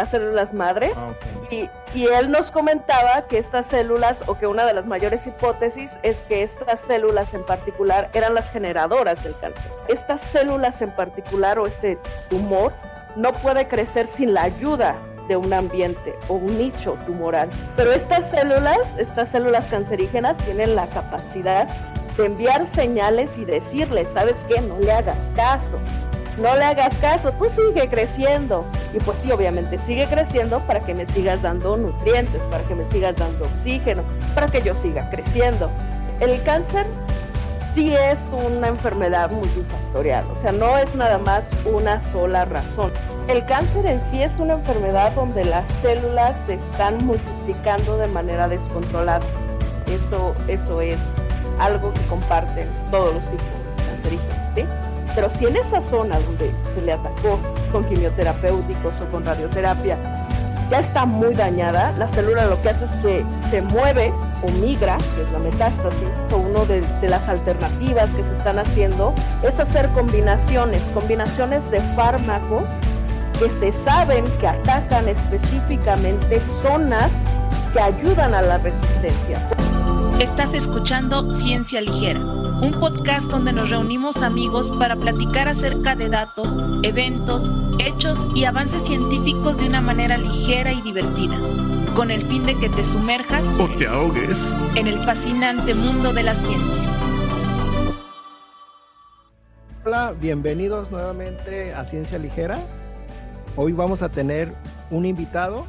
las células madre. Ah, y, y, él nos comentaba que estas células, o que una de las mayores hipótesis es que estas células en particular eran las generadoras del cáncer. Estas células en particular o este tumor no puede crecer sin la ayuda de un ambiente o un nicho tumoral. Pero estas células, estas células cancerígenas tienen la capacidad de enviar señales y decirle, ¿sabes qué? No le hagas caso. No le hagas caso, tú sigue creciendo. Y pues sí, obviamente sigue creciendo para que me sigas dando nutrientes, para que me sigas dando oxígeno, para que yo siga creciendo. El cáncer sí es una enfermedad multifactorial, o sea, no es nada más una sola razón. El cáncer en sí es una enfermedad donde las células se están multiplicando de manera descontrolada. Eso, eso es algo que comparten todos los tipos de cancerígenos, ¿sí? Pero si en esa zona donde se le atacó con quimioterapéuticos o con radioterapia ya está muy dañada, la célula lo que hace es que se mueve o migra, que es la metástasis, o de, de, las alternativas que se están haciendo es hacer combinaciones, combinaciones de fármacos que se saben que atacan específicamente zonas que ayudan a la resistencia. Estás escuchando Ciencia Ligera, un podcast donde nos reunimos amigos para platicar acerca de datos, eventos, hechos y avances científicos de una manera ligera y divertida, con el fin de que te sumerjas o te ahogues en el fascinante mundo de la ciencia. Hola, bienvenidos nuevamente a Ciencia Ligera. Hoy vamos a tener un invitado.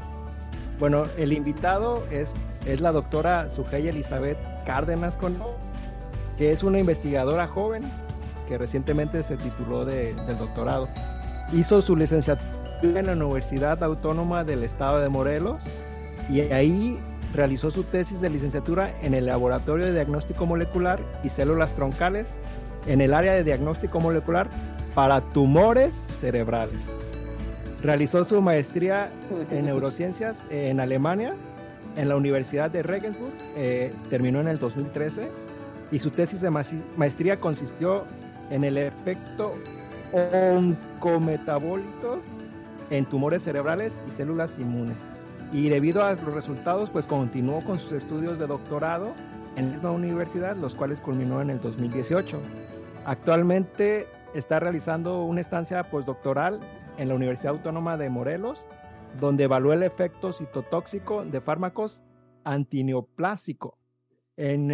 Bueno, el invitado es es la doctora Sujei Elizabeth Cárdenas con que es una investigadora joven que recientemente se tituló del doctorado. Hizo su licenciatura en la Universidad Autónoma del Estado de Morelos y ahí realizó su tesis de licenciatura en el Laboratorio de Diagnóstico Molecular y Células Troncales en el área de diagnóstico molecular para tumores cerebrales. Realizó su maestría en neurociencias en Alemania en la Universidad de Regensburg, eh, terminó en el 2013 y su tesis de maestría consistió en el efecto oncometabólitos en tumores cerebrales y células inmunes. Y debido a los resultados, pues continuó con sus estudios de doctorado en la misma universidad, los cuales culminó en el 2018. Actualmente está realizando una estancia postdoctoral en la Universidad Autónoma de Morelos donde evaluó el efecto citotóxico de fármacos antineoplásicos en,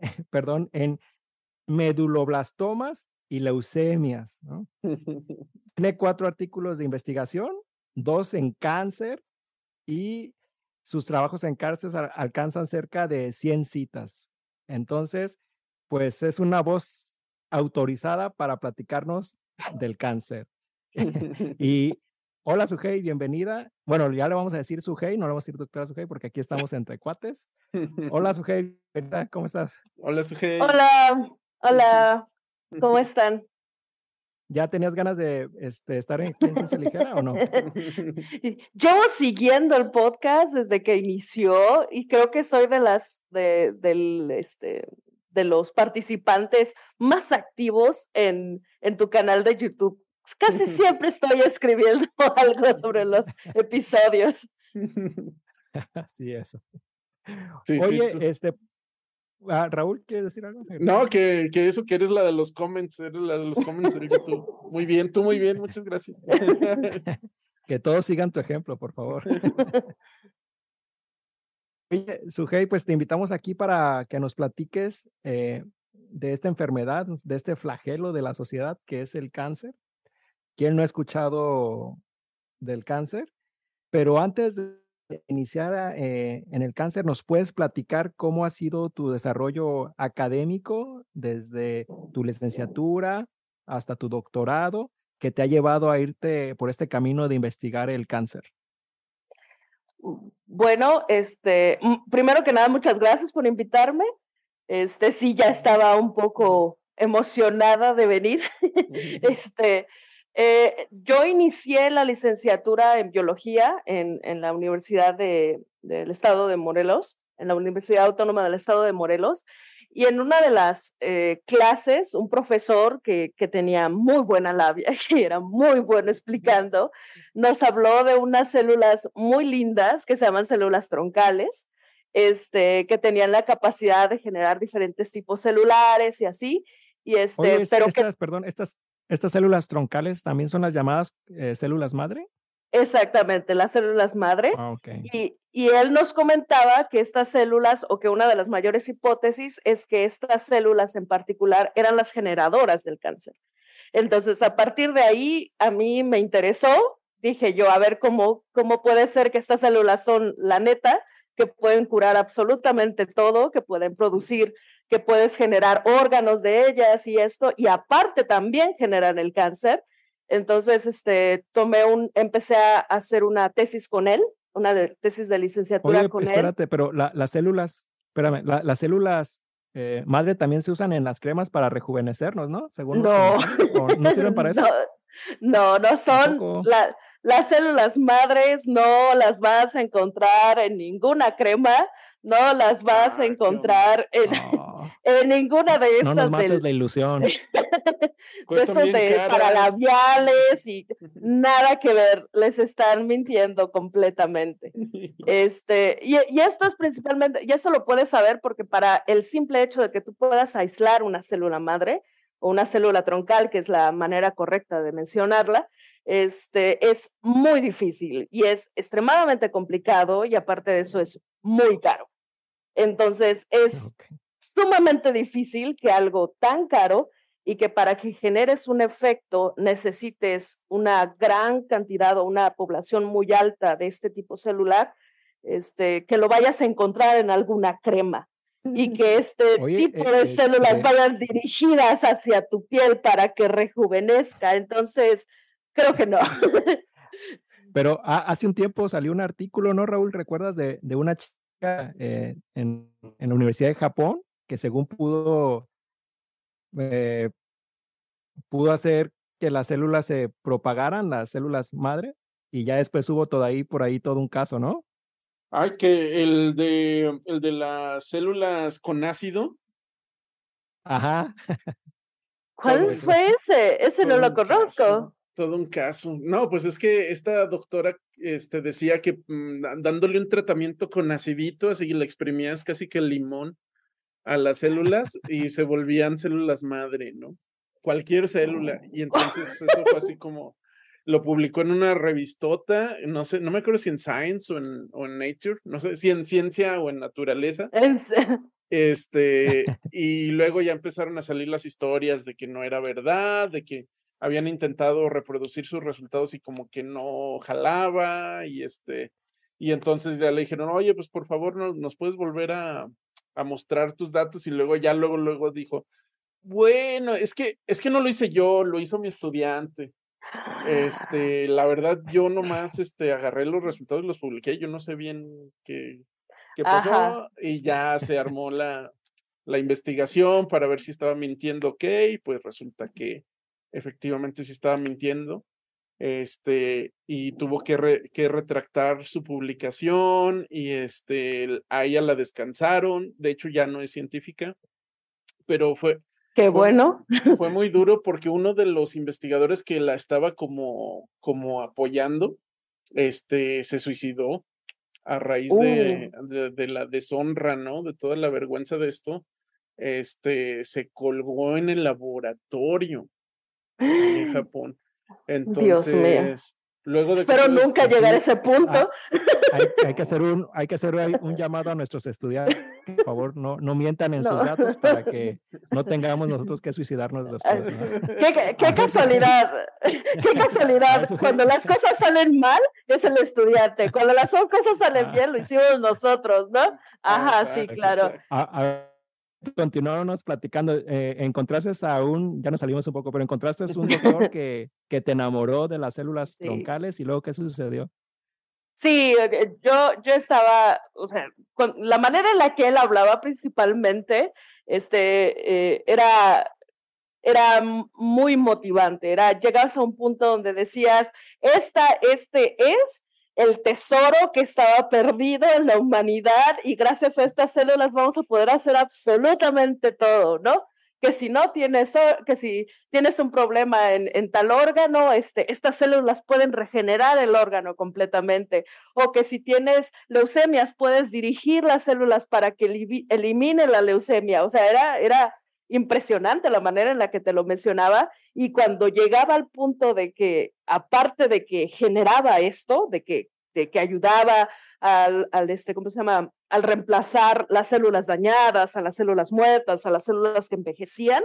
perdón, en meduloblastomas y leucemias. Tiene cuatro artículos de investigación, dos en cáncer y sus trabajos en cáncer alcanzan cerca de 100 citas. Entonces, pues es una voz autorizada para platicarnos del cáncer. y Hola Sujei, bienvenida. Bueno, ya le vamos a decir Sujei, no le vamos a decir doctora Sujei porque aquí estamos entre cuates. Hola Sujei, ¿cómo estás? Hola Sujei. Hola, hola, ¿cómo están? ¿Ya tenías ganas de este, estar en Ciencia Ligera o no? Llevo siguiendo el podcast desde que inició y creo que soy de las de, del, este, de los participantes más activos en, en tu canal de YouTube casi siempre estoy escribiendo algo sobre los episodios. Sí, eso. Oye, este, ah, Raúl, ¿quieres decir algo? No, que, que, eso que eres la de los comments, eres la de los comments de YouTube. Muy bien, tú muy bien, muchas gracias. que todos sigan tu ejemplo, por favor. Oye, Sujei, pues te invitamos aquí para que nos platiques eh, de esta enfermedad, de este flagelo de la sociedad que es el cáncer. ¿Quién no ha escuchado del cáncer? Pero antes de iniciar eh, en el cáncer, ¿nos puedes platicar cómo ha sido tu desarrollo académico desde tu licenciatura hasta tu doctorado que te ha llevado a irte por este camino de investigar el cáncer? Mm, bueno, este, mm, primero que nada, muchas gracias por invitarme. Este, sí, ya estaba un poco emocionada de venir. este, eh, yo inicié la licenciatura en biología en, en la Universidad de, del Estado de Morelos, en la Universidad Autónoma del Estado de Morelos, Y en una de las eh, clases, un profesor que, que, tenía muy buena labia, que era muy bueno explicando, nos habló de unas células muy lindas que se llaman células troncales, este, que tenían la capacidad de generar diferentes tipos celulares y así. Y este, pero estas, perdón, estas, estas células troncales también son las llamadas eh, células madre. Exactamente, las células madre. Ah, okay. y, y, él nos comentaba que estas células, o que una de las mayores hipótesis es que estas células en particular eran las generadoras del cáncer. Entonces, a partir de ahí, a mí me interesó, dije yo, a ver cómo, cómo puede ser que estas células son la neta, que pueden curar absolutamente todo, que pueden producir, que puedes generar órganos de ellas y esto, y aparte también generan el cáncer. Entonces, este, tomé un, empecé a hacer una tesis con él, una tesis de licenciatura Oye, con espérate, él. pero la, las células, espérame, la, las células eh, madre también se usan en las cremas para rejuvenecernos, ¿no? Según no. ¿No sirven para eso? No, no, no son. La, las células madres no las vas a encontrar en ninguna crema, no las vas ah, a encontrar en, oh. en, ninguna de estas. No nos mates del... la ilusión. estos de paralabiales y nada que ver, les están mintiendo completamente. Este, y, y esto es principalmente, y eso lo puedes saber porque para el simple hecho de que tú puedas aislar una célula madre o una célula troncal, que es la manera correcta de mencionarla, este, es muy difícil y es extremadamente complicado y aparte de eso es muy caro. Entonces es okay. sumamente difícil que algo tan caro y que para que generes un efecto necesites una gran cantidad o una población muy alta de este tipo celular, este, que lo vayas a encontrar en alguna crema y que este Oye, tipo de eh, células eh, vayan dirigidas hacia tu piel para que rejuvenezca. Entonces, creo que no. Pero hace un tiempo salió un artículo, ¿no, Raúl? ¿Recuerdas de, de una chica eh, en, en, la Universidad de Japón que según pudo, eh, pudo hacer que las células se propagaran, las células madre, y ya después hubo todo ahí, por ahí todo un caso, ¿no? Ay, que el de, el de las células con ácido. Ajá. ¿Cuál fue ese? Ese no lo conozco. Todo un caso. No, pues es que esta doctora este, decía que mmm, dándole un tratamiento con acidito, así le exprimías casi que el limón a las células y se volvían células madre, ¿no? Cualquier célula. Y entonces eso fue así como, lo publicó en una revistota, no sé, no me acuerdo si en Science o en, o en Nature, no sé si en Ciencia o en Naturaleza. Este, y luego ya empezaron a salir las historias de que no era verdad, de que habían intentado reproducir sus resultados y como que no jalaba, y este, y entonces ya le dijeron, oye, pues por favor, ¿nos, nos puedes volver a, a mostrar tus datos? Y luego ya luego, luego dijo, bueno, es que, es que no lo hice yo, lo hizo mi estudiante. Este, la verdad, yo nomás este, agarré los resultados y los publiqué. Yo no sé bien qué, qué pasó Ajá. y ya se armó la, la investigación para ver si estaba mintiendo ok, pues resulta que efectivamente sí estaba mintiendo. Este, y tuvo que, re, que retractar su publicación y este, a ella la descansaron. De hecho, ya no es científica, pero fue, Qué bueno. Fue, fue, muy duro porque uno de los investigadores que la estaba como, como apoyando, este, se suicidó a raíz uh. de, de, de, la deshonra, ¿no? De toda la vergüenza de esto. Este, se colgó en el laboratorio en Japón. Entonces, Luego de Espero nunca llegar a ese punto. Ah, hay, hay, que hacer un, hay que hacer un llamado a nuestros estudiantes. Por favor, no, no mientan en no. sus datos para que no tengamos nosotros que suicidarnos después. ¿no? ¿Qué, qué, casualidad, qué casualidad. Cuando las cosas salen mal, es el estudiante. Cuando las cosas salen bien, lo hicimos nosotros, ¿no? Ajá, sí, claro. Continuamos platicando, eh, encontraste a un, ya nos salimos un poco, pero encontraste a un doctor que, que te enamoró de las células sí. troncales y luego qué sucedió. Sí, yo, yo estaba, o sea, con la manera en la que él hablaba principalmente, este, eh, era, era muy motivante, era, llegabas a un punto donde decías, esta, este es el tesoro que estaba perdido en la humanidad y gracias a estas células vamos a poder hacer absolutamente todo, ¿no? Que si no tienes, que si tienes un problema en, tal órgano, este, estas células pueden regenerar el órgano completamente, o que si tienes leucemias, puedes dirigir las células para que elimine la leucemia. O sea, era, era impresionante la manera en la que te lo mencionaba y cuando llegaba al punto de que, aparte de que generaba esto, de que, de que ayudaba al, al, este, ¿cómo se llama? Al reemplazar las células dañadas, a las células muertas, a las células que envejecían,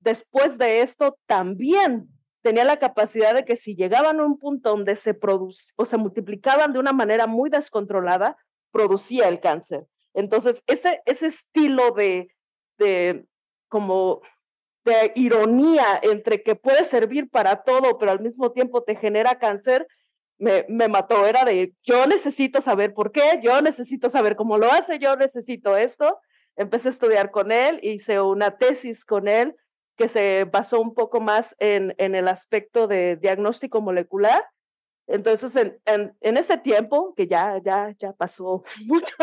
después de esto también tenía la capacidad de que si llegaban a un punto donde se produce o se multiplicaban de una manera muy descontrolada, producía el cáncer. Entonces, ese, ese estilo de, de, como de ironía entre que puede servir para todo, pero al mismo tiempo te genera cáncer, me, me, mató. Era de, yo necesito saber por qué, yo necesito saber cómo lo hace, yo necesito esto. Empecé a estudiar con él, hice una tesis con él que se basó un poco más en, en el aspecto de diagnóstico molecular. Entonces, en, en, ese tiempo, que ya, ya, ya pasó mucho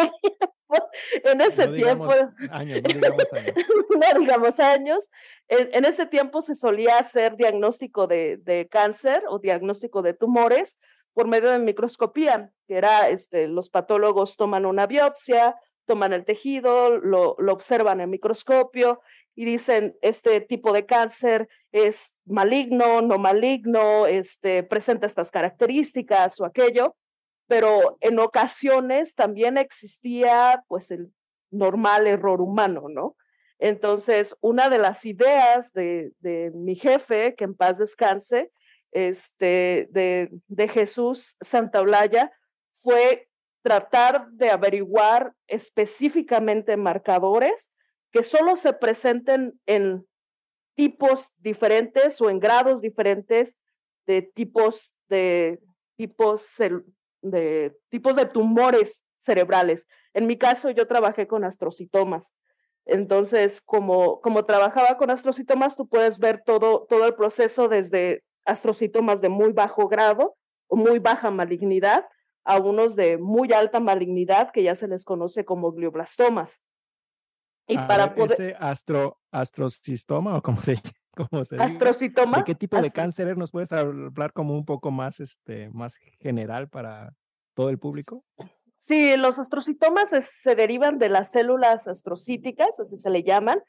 en ese tiempo, años, no digamos años, no digamos años en, en, ese tiempo se solía hacer diagnóstico de, de, cáncer o diagnóstico de tumores por medio de microscopía, que era, este, los patólogos toman una biopsia, toman el tejido, lo, lo observan en microscopio y dicen, este tipo de cáncer es maligno, no maligno, este, presenta estas características o aquello pero en ocasiones también existía pues el normal error humano, ¿no? Entonces, una de las ideas de, de mi jefe, que en paz descanse, este, de, de Jesús Santaolalla, fue tratar de averiguar específicamente marcadores que solo se presenten en tipos diferentes o en grados diferentes de tipos de tipos de tipos de tumores cerebrales. En mi caso, yo trabajé con astrocitomas. Entonces, como, como trabajaba con astrocitomas, tú puedes ver todo, todo el proceso desde astrocitomas de muy bajo grado o muy baja malignidad a unos de muy alta malignidad que ya se les conoce como glioblastomas. Y a para ver, poder... ¿Ese astro, astrocistoma o cómo se ¿Cómo se ¿Astrocitoma? ¿De qué tipo de cáncer nos puedes hablar como un poco más, este, más general para todo el público? Sí, los astrocitomas es, se derivan de las células astrocíticas, así se le llaman.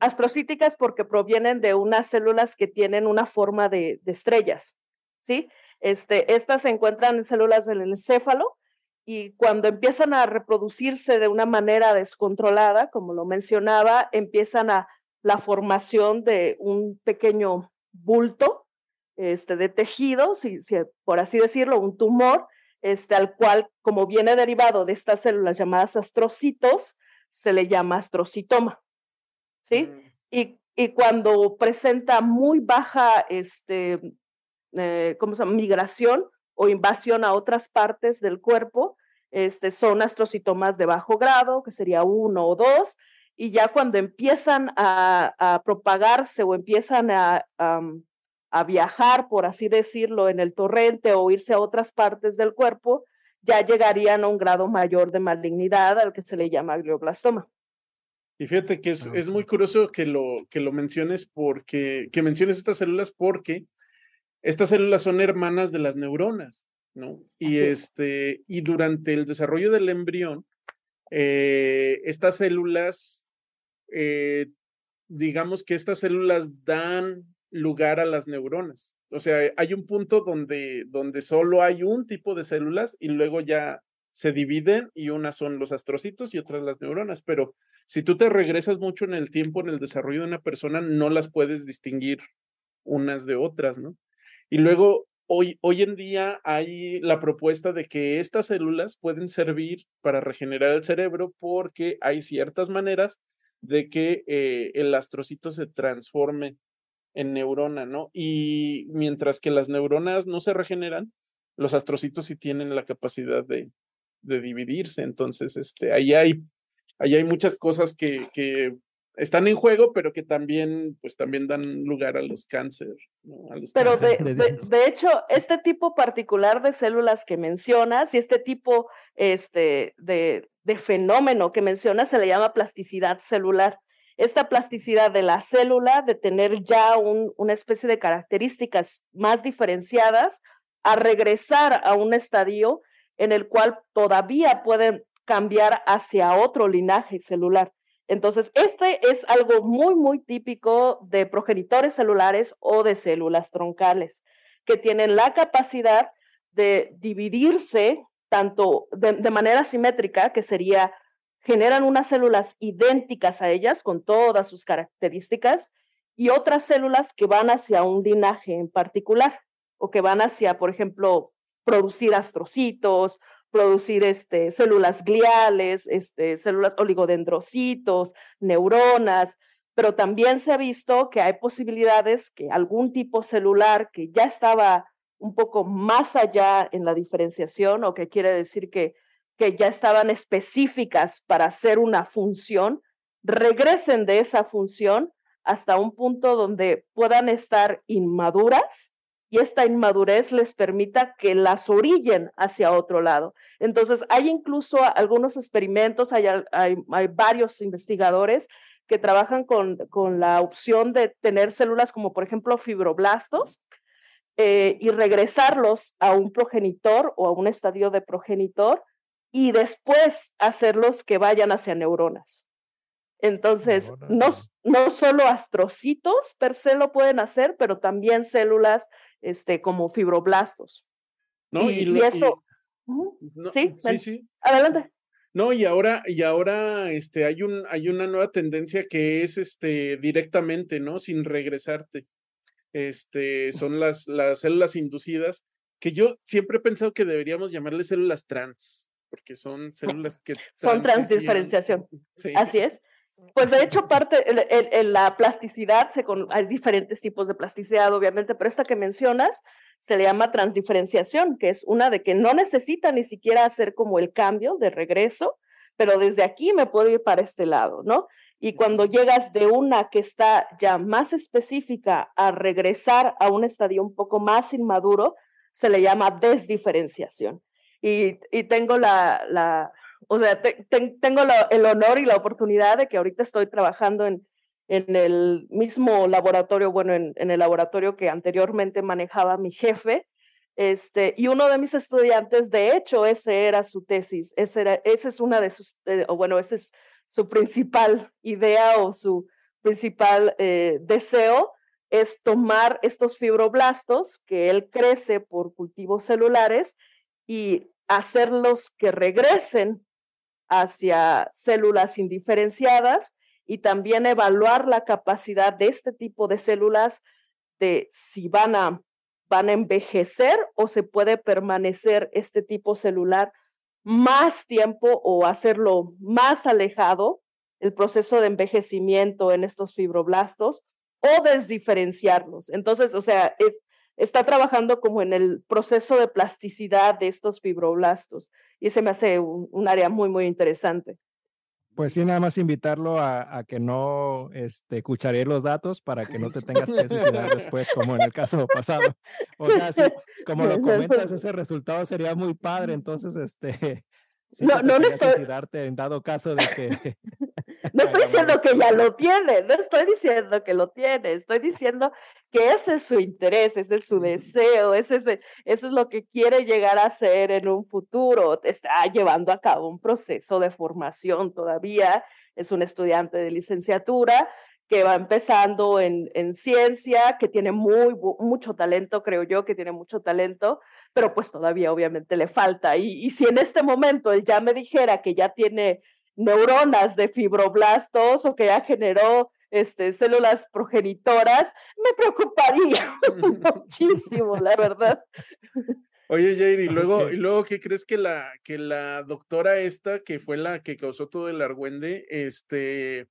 Astrocíticas porque provienen de unas células que tienen una forma de, de estrellas, ¿sí? Este, estas se encuentran en células del encéfalo y cuando empiezan a reproducirse de una manera descontrolada, como lo mencionaba, empiezan a la formación de un pequeño bulto este, de tejido, si, si, por así decirlo, un tumor, este, al cual, como viene derivado de estas células llamadas astrocitos, se le llama astrocitoma. ¿Sí? Mm. Y, y, cuando presenta muy baja, este, eh, ¿cómo se llama? Migración o invasión a otras partes del cuerpo, este, son astrocitomas de bajo grado, que sería uno o dos, y ya cuando empiezan a, a propagarse o empiezan a, um, a, viajar, por así decirlo, en el torrente o irse a otras partes del cuerpo, ya llegarían a un grado mayor de malignidad al que se le llama glioblastoma. Y fíjate que es, es muy curioso que lo, que lo menciones porque, que menciones estas células porque estas células son hermanas de las neuronas, ¿no? Y, este, y durante el desarrollo del embrión, eh, estas células eh, digamos que estas células dan lugar a las neuronas. O sea, hay un punto donde, donde solo hay un tipo de células y luego ya se dividen y unas son los astrocitos y otras las neuronas, pero si tú te regresas mucho en el tiempo, en el desarrollo de una persona, no las puedes distinguir unas de otras, ¿no? Y luego, hoy, hoy en día hay la propuesta de que estas células pueden servir para regenerar el cerebro porque hay ciertas maneras de que eh, el astrocito se transforme en neurona, ¿no? Y mientras que las neuronas no se regeneran, los astrocitos sí tienen la capacidad de, de dividirse. Entonces, este, ahí hay, ahí hay muchas cosas que, que están en juego, pero que también, pues también dan lugar a los cánceres. pero De, de, hecho, este tipo particular de células que mencionas y este tipo este, de, de fenómeno que mencionas se le llama plasticidad celular. Esta plasticidad de la célula, de tener ya un, una especie de características más diferenciadas, a regresar a un estadio en el cual todavía pueden cambiar hacia otro linaje celular. Entonces, este es algo muy, muy típico de progenitores celulares o de células troncales, que tienen la capacidad de dividirse tanto de, manera simétrica, que sería, generan unas células idénticas a ellas con todas sus características, y otras células que van hacia un linaje en particular, o que van hacia, por ejemplo, producir astrocitos producir este, células gliales, este, células oligodendrocitos, neuronas, pero también se ha visto que hay posibilidades que algún tipo celular que ya estaba un poco más allá en la diferenciación o que quiere decir que, que ya estaban específicas para hacer una función, regresen de esa función hasta un punto donde puedan estar inmaduras y esta inmadurez les permita que las orillen hacia otro lado. Entonces, hay incluso algunos experimentos, hay, hay, varios investigadores que trabajan con, con, la opción de tener células como, por ejemplo, fibroblastos eh, y regresarlos a un progenitor o a un estadio de progenitor y después hacerlos que vayan hacia neuronas. Entonces, no, no solo astrocitos per se lo pueden hacer, pero también células este, como fibroblastos. No, y, eso. sí, sí, sí. Adelante. No, y ahora, y ahora este, hay, un, hay una nueva tendencia que es este, directamente, ¿no? Sin regresarte. Este, son las, las células inducidas, que yo siempre he pensado que deberíamos llamarles células trans, porque son células que... Son transdiferenciación. Sí. Así es. Pues de hecho, parte, en la plasticidad, se hay diferentes tipos de plasticidad, obviamente, pero esta que mencionas se le llama transdiferenciación, que es una de que no necesita ni siquiera hacer como el cambio de regreso, pero desde aquí me puedo ir para este lado, ¿no? Y cuando llegas de una que está ya más específica a regresar a un estadio un poco más inmaduro, se le llama desdiferenciación. Y, y tengo la, la, o sea, tengo el honor y la oportunidad de que ahorita estoy trabajando en, en el mismo laboratorio, bueno, en, en, el laboratorio que anteriormente manejaba mi jefe, este, y uno de mis estudiantes, de hecho, ese era su tesis, ese, era, ese es una de sus, eh, o bueno, ese es su principal idea o su principal eh, deseo, es tomar estos fibroblastos que él crece por cultivos celulares y hacerlos que regresen hacia células indiferenciadas y también evaluar la capacidad de este tipo de células de si van a, van a envejecer o se puede permanecer este tipo celular más tiempo o hacerlo más alejado el proceso de envejecimiento en estos fibroblastos o desdiferenciarlos. Entonces, o sea, es, está trabajando como en el proceso de plasticidad de estos fibroblastos y se me hace un, área muy, muy interesante. Pues sí, nada más invitarlo a, que no este, cucharé los datos para que no te tengas que suicidar después, como en el caso pasado. O sea, como lo comentas, ese resultado sería muy padre. Entonces, este, no, no le estoy... suicidarte en dado caso de que no estoy diciendo que ya lo tiene, no estoy diciendo que lo tiene, estoy diciendo que ese es su interés, ese es su deseo, ese es, eso es lo que quiere llegar a ser en un futuro. Está llevando a cabo un proceso de formación todavía, es un estudiante de licenciatura que va empezando en, en ciencia, que tiene muy, mucho talento, creo yo, que tiene mucho talento, pero pues todavía obviamente le falta. Y, y si en este momento él ya me dijera que ya tiene neuronas de fibroblastos o que ya generó este, células progenitoras, me preocuparía muchísimo, la verdad. Oye, Jair, y luego, y luego, ¿qué crees que la, que la doctora esta, que fue la que causó todo el argüende, este,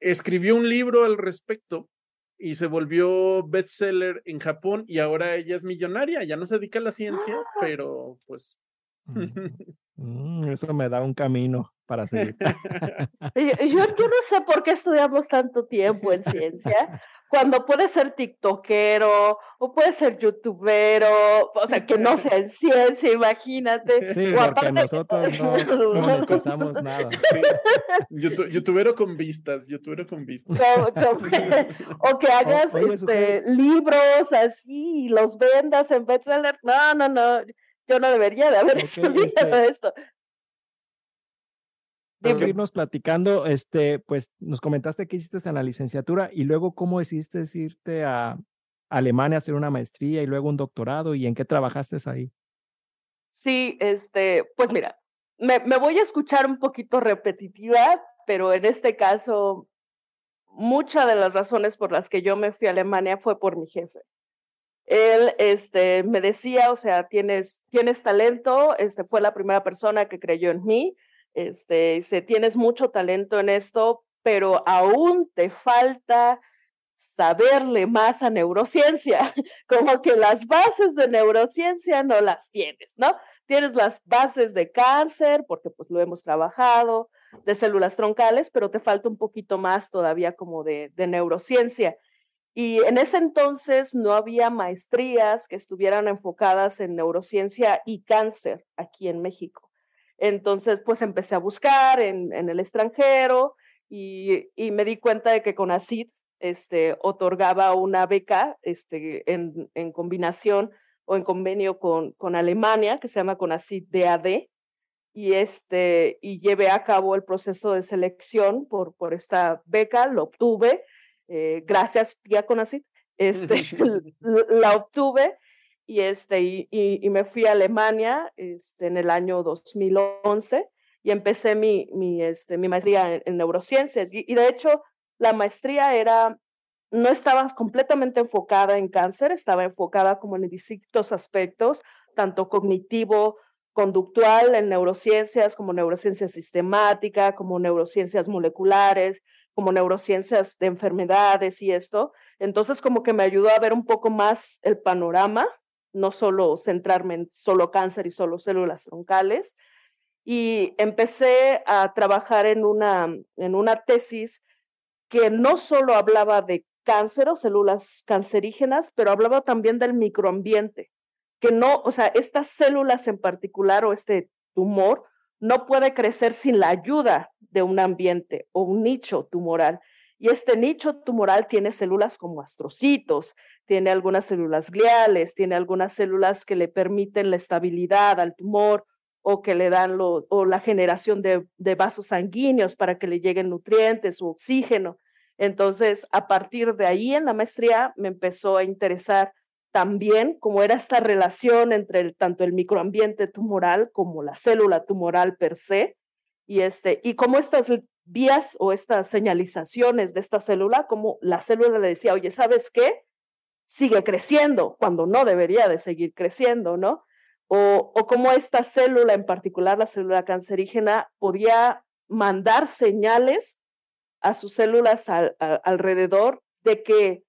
escribió un libro al respecto y se volvió bestseller en Japón y ahora ella es millonaria, ya no se dedica a la ciencia, ah. pero pues... Mm, eso me da un camino. Para seguir. yo, no sé por qué estudiamos tanto tiempo en ciencia, cuando puede ser tiktokero o puede ser youtubero, o sea, que no sea en ciencia, imagínate. Sí, porque nosotros no, no nada. youtubero con vistas, youtubero con vistas. o que hagas este, libros así y los vendas en bestseller. No, no, no, yo no debería de haber estudiado este esto de irnos platicando, este, pues nos comentaste que hiciste en la licenciatura y luego cómo decidiste irte a Alemania a hacer una maestría y luego un doctorado y en qué trabajaste ahí. Sí, este, pues mira, me, me voy a escuchar un poquito repetitiva, pero en este caso, muchas de las razones por las que yo me fui a Alemania fue por mi jefe. Él este, me decía, o sea, tienes, tienes talento, este, fue la primera persona que creyó en mí, este, tienes mucho talento en esto, pero aún te falta saberle más a neurociencia, como que las bases de neurociencia no las tienes, ¿no? Tienes las bases de cáncer, porque pues lo hemos trabajado, de células troncales, pero te falta un poquito más todavía como de neurociencia. Y en ese entonces no había maestrías que estuvieran enfocadas en neurociencia y cáncer aquí en México. Entonces, pues empecé a buscar en, el extranjero y, me di cuenta de que con ACID este, otorgaba una beca este, en, combinación o en convenio con, con Alemania, que se llama CONACID DAD, y, este, y llevé a cabo el proceso de selección por, por esta beca, lo obtuve, eh, gracias tía CONACID, este, la obtuve y, este, y, y, me fui a Alemania este, en el año 2011 y empecé mi, mi, este, mi maestría en, neurociencias. Y, de hecho, la maestría era, no estaba completamente enfocada en cáncer, estaba enfocada como en distintos aspectos, tanto cognitivo, conductual en neurociencias, como neurociencia sistemática, como neurociencias moleculares, como neurociencias de enfermedades y esto. Entonces, como que me ayudó a ver un poco más el panorama no solo centrarme en solo cáncer y solo células troncales. Y empecé a trabajar en una, en una tesis que no solo hablaba de cáncer o células cancerígenas, pero hablaba también del microambiente, que no, o sea, estas células en particular o este tumor no puede crecer sin la ayuda de un ambiente o un nicho tumoral. Y este nicho tumoral tiene células como astrocitos, tiene algunas células gliales, tiene algunas células que le permiten la estabilidad al tumor o que le dan o la generación de, vasos sanguíneos para que le lleguen nutrientes o oxígeno. Entonces, a partir de ahí en la maestría me empezó a interesar también cómo era esta relación entre tanto el microambiente tumoral como la célula tumoral per se y este y cómo estas vías o estas señalizaciones de esta célula, como la célula le decía, oye, ¿sabes qué? Sigue creciendo cuando no debería de seguir creciendo, ¿no? O, o cómo esta célula, en particular la célula cancerígena, podía mandar señales a sus células alrededor de que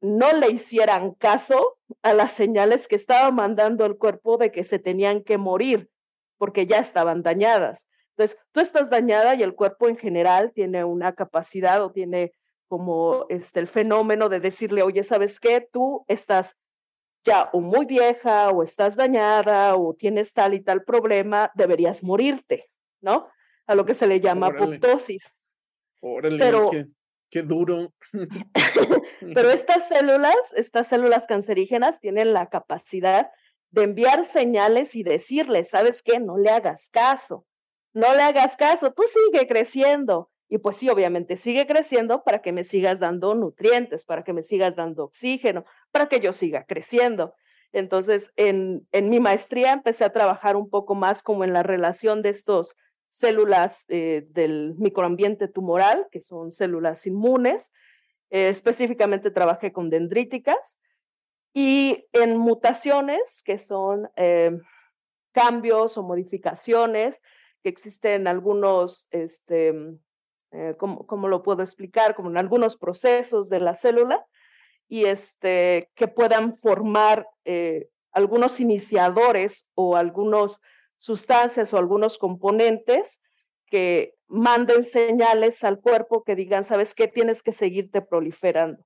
no le hicieran caso a las señales que estaba mandando el cuerpo de que se tenían que morir porque ya estaban dañadas. Entonces, tú estás dañada y el cuerpo en general tiene una capacidad o tiene como este, el fenómeno de decirle, oye, ¿sabes qué? Tú estás ya o muy vieja o estás dañada o tienes tal y tal problema, deberías morirte, ¿no? A lo que se le llama apoptosis. Órale, pero, qué, qué duro. pero estas células, estas células cancerígenas tienen la capacidad de enviar señales y decirle, ¿sabes qué? No le hagas caso no le hagas caso, tú sigue creciendo. Y pues sí, obviamente sigue creciendo para que me sigas dando nutrientes, para que me sigas dando oxígeno, para que yo siga creciendo. Entonces, en, en mi maestría empecé a trabajar un poco más como en la relación de estos células eh, del microambiente tumoral, que son células inmunes. Eh, específicamente trabajé con dendríticas y en mutaciones, que son eh, cambios o modificaciones que existen algunos, este, mm, eh, ¿cómo, lo puedo explicar? Como en algunos procesos de la célula y este, que puedan formar eh, algunos iniciadores o algunas sustancias o algunos componentes que manden señales al cuerpo que digan, ¿sabes qué? Tienes que seguirte proliferando.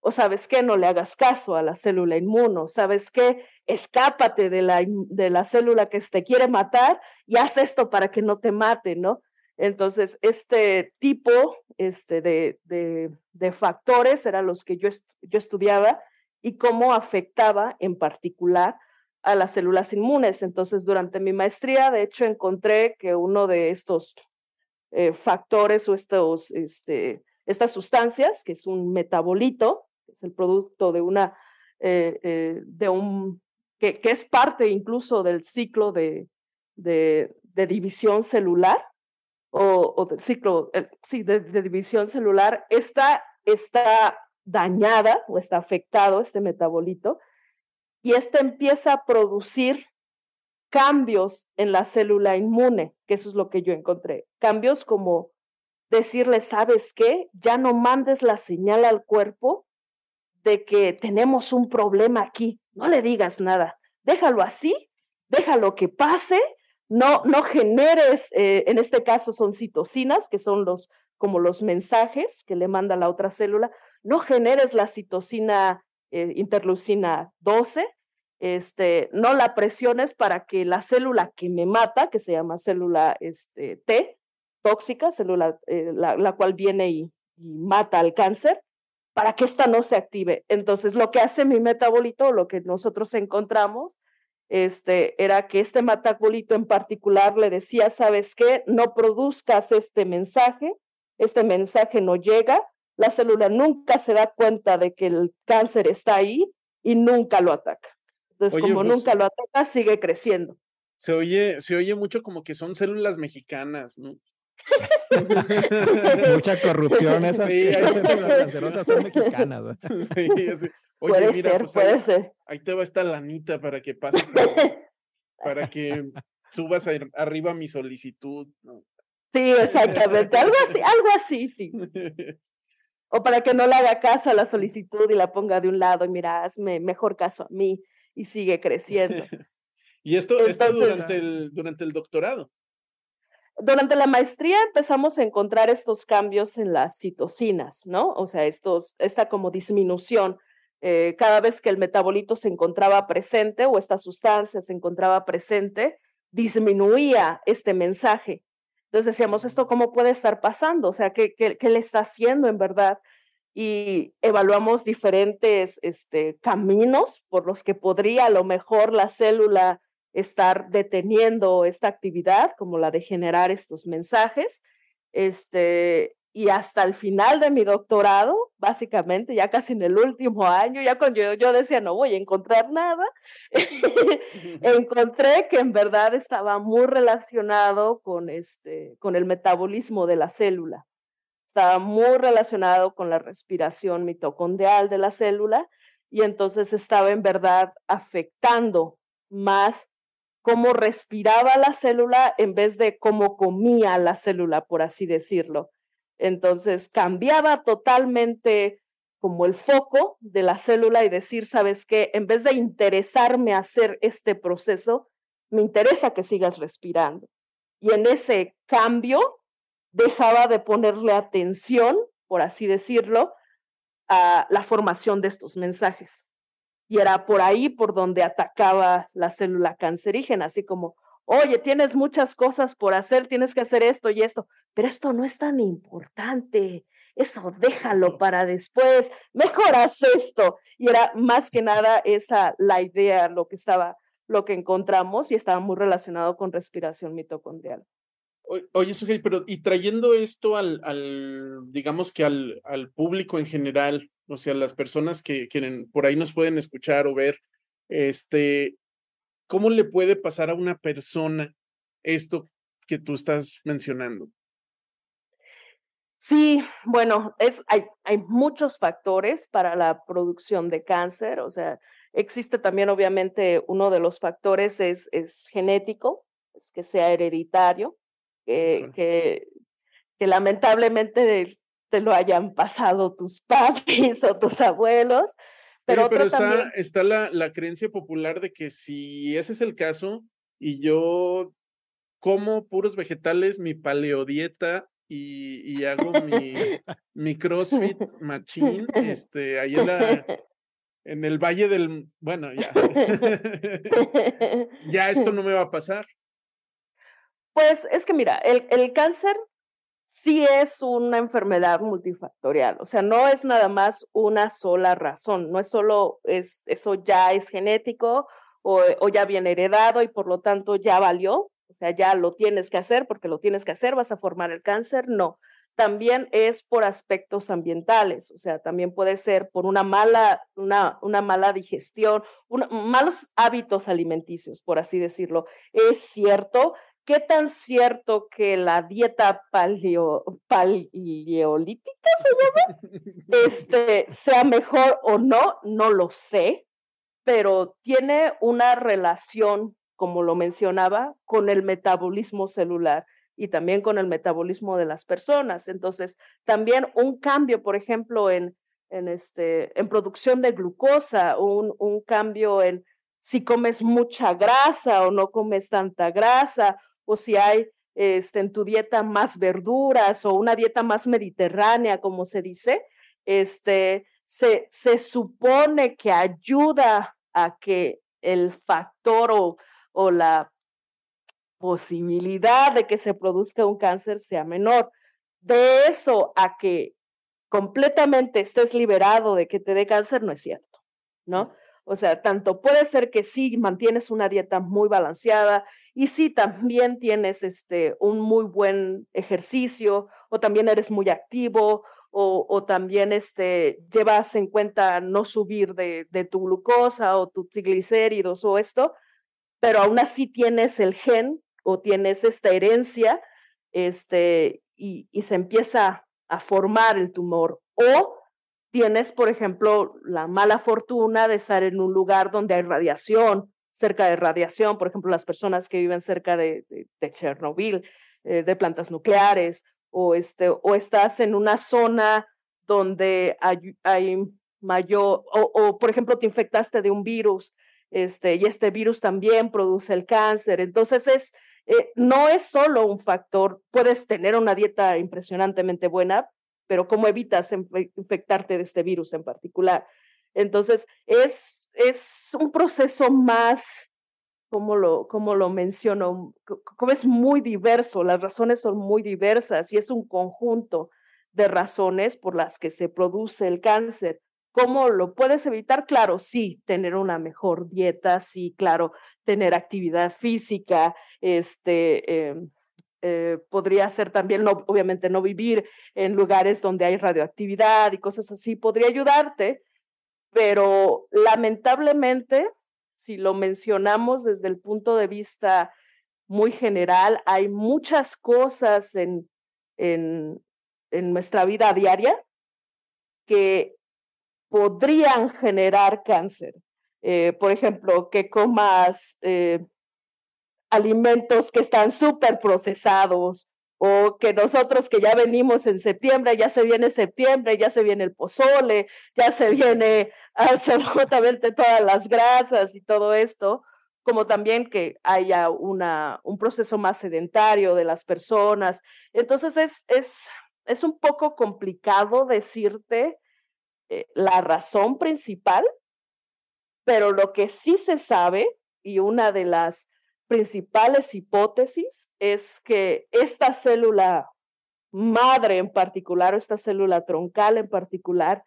O sabes qué, no le hagas caso a la célula inmuno, sabes qué, escápate de la, de la célula que te quiere matar y haz esto para que no te mate, ¿no? Entonces, este tipo este, de, de, factores eran los que yo, yo estudiaba y cómo afectaba en particular a las células inmunes. Entonces, durante mi maestría, de hecho, encontré que uno de estos eh, factores o estos, este, estas sustancias, que es un metabolito, es el producto de una, eh, eh, de un, que, que, es parte incluso del ciclo de, de, división celular, o, o de ciclo, sí, de, de, división celular, está, está dañada o está afectado este metabolito y este empieza a producir cambios en la célula inmune, que eso es lo que yo encontré. Cambios como decirle, ¿sabes qué? Ya no mandes la señal al cuerpo de que tenemos un problema aquí. No le digas nada. Déjalo así, déjalo que pase no, no generes, eh, en este caso son citocinas, que son los, como los mensajes que le manda la otra célula, no generes la citocina eh, interleucina 12, este, no la presiones para que la célula que me mata, que se llama célula este, T, tóxica, célula eh, la, cual viene y, mata al cáncer, para que ésta no se active. Entonces, lo que hace mi metabolito, lo que nosotros encontramos, este, era que este metabolito en particular le decía, ¿sabes qué? No produzcas este mensaje, este mensaje no llega, la célula nunca se da cuenta de que el cáncer está ahí y nunca lo ataca. Entonces, como pues nunca lo ataca, sigue creciendo. Se oye, se oye mucho como que son células mexicanas, ¿no? Mucha corrupción, esas, sí, células cancerosas son mexicanas. Sí, sí. Oye, puede mira, ser, pues puede ahí, ser. ahí te va esta lanita para que pases, para que subas arriba mi solicitud. ¿no? Sí, exactamente, algo así, algo así, sí. O para que no le haga caso a la solicitud y la ponga de un lado y mira, hazme mejor caso a mí y sigue creciendo. y esto, esto durante, el, durante el doctorado. Durante la maestría empezamos a encontrar estos cambios en las citocinas, ¿no? O sea, estos, esta como disminución eh, cada vez que el metabolito se encontraba presente o esta sustancia se encontraba presente, disminuía este mensaje. Entonces decíamos, ¿esto cómo puede estar pasando? O sea, ¿qué, le está haciendo en verdad? Y evaluamos diferentes este, caminos por los que podría a lo mejor la célula estar deteniendo esta actividad, como la de generar estos mensajes. Este, y hasta el final de mi doctorado, básicamente, ya casi en el último año, ya cuando yo, yo decía no voy a encontrar nada, encontré que en verdad estaba muy relacionado con, este, con el metabolismo de la célula. Estaba muy relacionado con la respiración mitocondrial de la célula y entonces estaba en verdad afectando más cómo respiraba la célula en vez de cómo comía la célula, por así decirlo. Entonces cambiaba totalmente como el foco de la célula y decir, sabes qué, en vez de interesarme hacer este proceso, me interesa que sigas respirando. Y en ese cambio dejaba de ponerle atención, por así decirlo, a la formación de estos mensajes. Y era por ahí por donde atacaba la célula cancerígena, así como, oye, tienes muchas cosas por hacer, tienes que hacer esto y esto, pero esto no es tan importante, eso déjalo para después, mejoras esto. Y era más que nada esa la idea, lo que estaba, lo que encontramos y estaba muy relacionado con respiración mitocondrial. Oye, Sujei, pero y trayendo esto al, al digamos que al, al, público en general, o sea, las personas que, que por ahí nos pueden escuchar o ver, este, ¿cómo le puede pasar a una persona esto que tú estás mencionando? Sí, bueno, es, hay, hay muchos factores para la producción de cáncer, o sea, existe también obviamente uno de los factores es, es genético, es que sea hereditario, que, que, que lamentablemente te lo hayan pasado tus padres o tus abuelos, pero, pero está, está la, la creencia popular de que si ese es el caso y yo como puros vegetales, mi paleodieta y, y hago mi, mi CrossFit machine, este, ahí en la, en el Valle del, bueno, ya, ya esto no me va a pasar. Pues es que mira, el, el cáncer sí es una enfermedad multifactorial, o sea, no es nada más una sola razón, no es solo, es, eso ya es genético o, ya viene heredado y por lo tanto ya valió, o sea, ya lo tienes que hacer porque lo tienes que hacer, vas a formar el cáncer, no. También es por aspectos ambientales, o sea, también puede ser por una mala, una, una mala digestión, malos hábitos alimenticios, por así decirlo. Es cierto, ¿qué tan cierto que la dieta paleo, paleolítica se llama? Este, sea mejor o no, no lo sé, pero tiene una relación como lo mencionaba, con el metabolismo celular y también con el metabolismo de las personas. Entonces, también un cambio, por ejemplo, en, en, este, en producción de glucosa, un, un cambio en si comes mucha grasa o no comes tanta grasa, o si hay este, en tu dieta más verduras o una dieta más mediterránea, como se dice, este, se, se supone que ayuda a que el factor o o la posibilidad de que se produzca un cáncer sea menor. De eso a que completamente estés liberado de que te dé cáncer no es cierto, ¿no? O sea, tanto puede ser que sí mantienes una dieta muy balanceada y sí también tienes este un muy buen ejercicio o también eres muy activo o, también este llevas en cuenta no subir de, tu glucosa o tus triglicéridos o esto, pero aún así tienes el gen o tienes esta herencia, este, y se empieza a formar el tumor. O tienes, por ejemplo, la mala fortuna de estar en un lugar donde hay radiación, cerca de radiación, por ejemplo, las personas que viven cerca de, de, Chernobyl, eh, de plantas nucleares, o, este, o estás en una zona donde hay, mayor, o, o, por ejemplo, te infectaste de un virus este, y este virus también produce el cáncer. Entonces, es, eh, no es solo un factor, puedes tener una dieta impresionantemente buena, pero ¿cómo evitas infectarte de este virus en particular? Entonces, es, es un proceso más, como lo, como lo menciono, como es muy diverso, las razones son muy diversas y es un conjunto de razones por las que se produce el cáncer. ¿Cómo lo puedes evitar? Claro, sí, tener una mejor dieta, sí, claro, tener actividad física, este, eh, eh, podría ser también, no, obviamente, no vivir en lugares donde hay radioactividad y cosas así, podría ayudarte, pero lamentablemente, si lo mencionamos desde el punto de vista muy general, hay muchas cosas en, en, en nuestra vida diaria que podrían generar cáncer. Eh, por ejemplo, que comas eh, alimentos que están súper procesados o que nosotros que ya venimos en septiembre, ya se viene septiembre, ya se viene el pozole, ya se viene absolutamente todas las grasas y todo esto, como también que haya una, un proceso más sedentario de las personas. Entonces es, es, es un poco complicado decirte eh, la razón principal, pero lo que sí se sabe, y una de las principales hipótesis, es que esta célula madre en particular, o esta célula troncal en particular,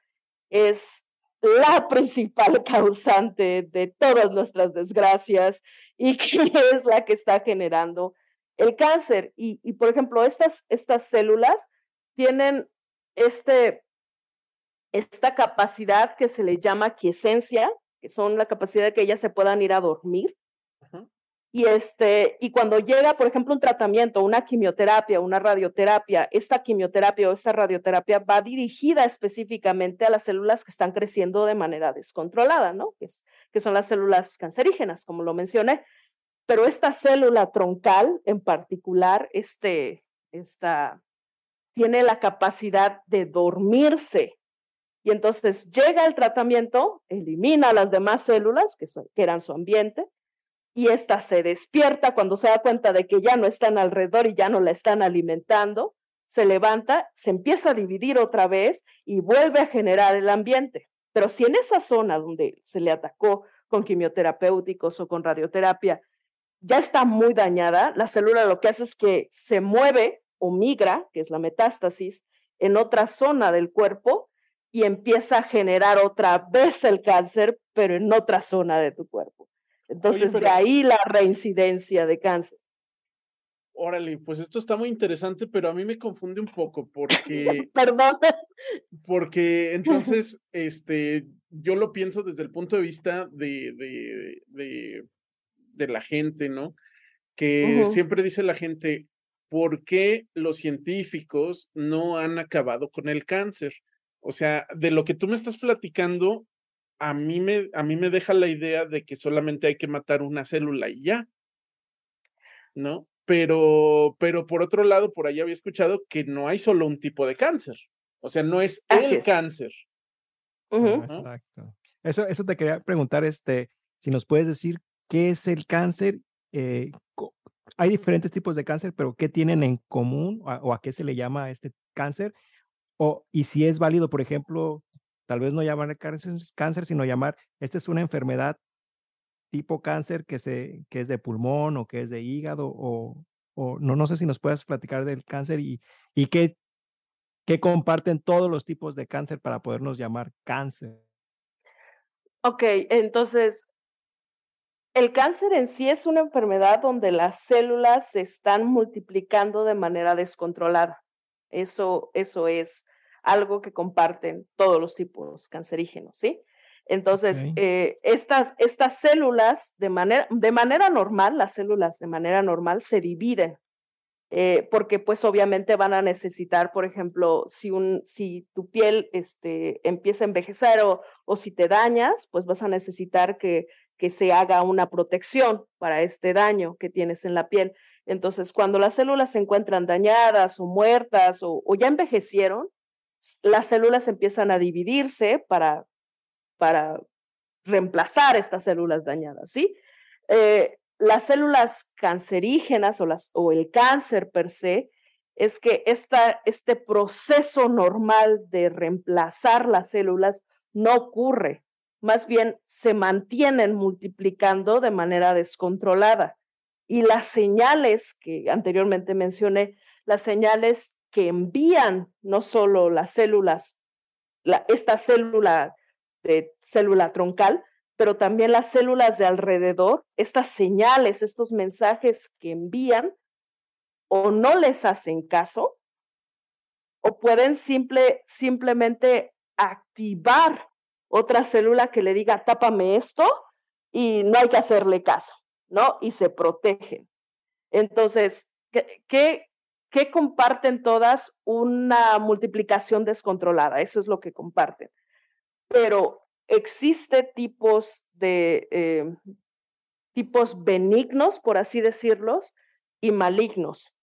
es la principal causante de todas nuestras desgracias y que es la que está generando el cáncer. Y, por ejemplo, estas, estas células tienen este esta capacidad que se le llama quiesencia, que son la capacidad de que ellas se puedan ir a dormir. Y, este, y cuando llega, por ejemplo, un tratamiento, una quimioterapia, una radioterapia, esta quimioterapia o esta radioterapia va dirigida específicamente a las células que están creciendo de manera descontrolada, ¿no? Que, es, que son las células cancerígenas, como lo mencioné. Pero esta célula troncal en particular, este, esta, tiene la capacidad de dormirse y entonces llega el tratamiento, elimina las demás células que, son, que eran su ambiente, y esta se despierta cuando se da cuenta de que ya no están alrededor y ya no la están alimentando, se levanta, se empieza a dividir otra vez y vuelve a generar el ambiente. Pero si en esa zona donde se le atacó con quimioterapéuticos o con radioterapia ya está muy dañada, la célula lo que hace es que se mueve o migra, que es la metástasis, en otra zona del cuerpo y empieza a generar otra vez el cáncer, pero en otra zona de tu cuerpo. Entonces, de ahí la reincidencia de cáncer. Órale, pues esto está muy interesante, pero a mí me confunde un poco porque. Perdón. Porque entonces, este, yo lo pienso desde el punto de vista de, de, de, de la gente, ¿no? Que siempre dice la gente, ¿por qué los científicos no han acabado con el cáncer? O sea, de lo que tú me estás platicando, a mí me, a mí me deja la idea de que solamente hay que matar una célula y ya, ¿no? Pero, pero por otro lado, por ahí había escuchado que no hay solo un tipo de cáncer. O sea, no es el cáncer. Exacto. Eso, eso te quería preguntar, este, si nos puedes decir qué es el cáncer. Eh, hay diferentes tipos de cáncer, pero ¿qué tienen en común o a qué se le llama este cáncer? O, y si es válido, por ejemplo, tal vez no llamar cáncer, cáncer, sino llamar, esta es una enfermedad tipo cáncer que, se, que es de pulmón o que es de hígado o, o no, no sé si nos puedes platicar del cáncer y, y qué, qué comparten todos los tipos de cáncer para podernos llamar cáncer. Ok, entonces, el cáncer en sí es una enfermedad donde las células se están multiplicando de manera descontrolada. Eso, eso es algo que comparten todos los tipos cancerígenos, ¿sí? Entonces, eh, estas, estas células, de manera, de manera normal, las células de manera normal se dividen, eh, porque pues obviamente van a necesitar, por ejemplo, si, un, si tu piel este, empieza a envejecer o, o si te dañas, pues vas a necesitar que, que se haga una protección para este daño que tienes en la piel. Entonces, cuando las células se encuentran dañadas o muertas o, o ya envejecieron, las células empiezan a dividirse para para reemplazar estas células dañadas, ¿sí? Eh, las células cancerígenas o, las, o el cáncer per se es que esta, este proceso normal de reemplazar las células no ocurre, más bien se mantienen multiplicando de manera descontrolada. Y las señales que anteriormente mencioné, las señales que envían no solo las células, la, esta célula de célula troncal, pero también las células de alrededor, estas señales, estos mensajes que envían, o no les hacen caso, o pueden simple, simplemente activar otra célula que le diga, tápame esto, y no hay que hacerle caso, ¿no? Y se protegen. Entonces, ¿qué, qué comparten todas? Una multiplicación descontrolada, eso es lo que comparten pero existe tipos de eh, tipos benignos, por así decirlos, y malignos.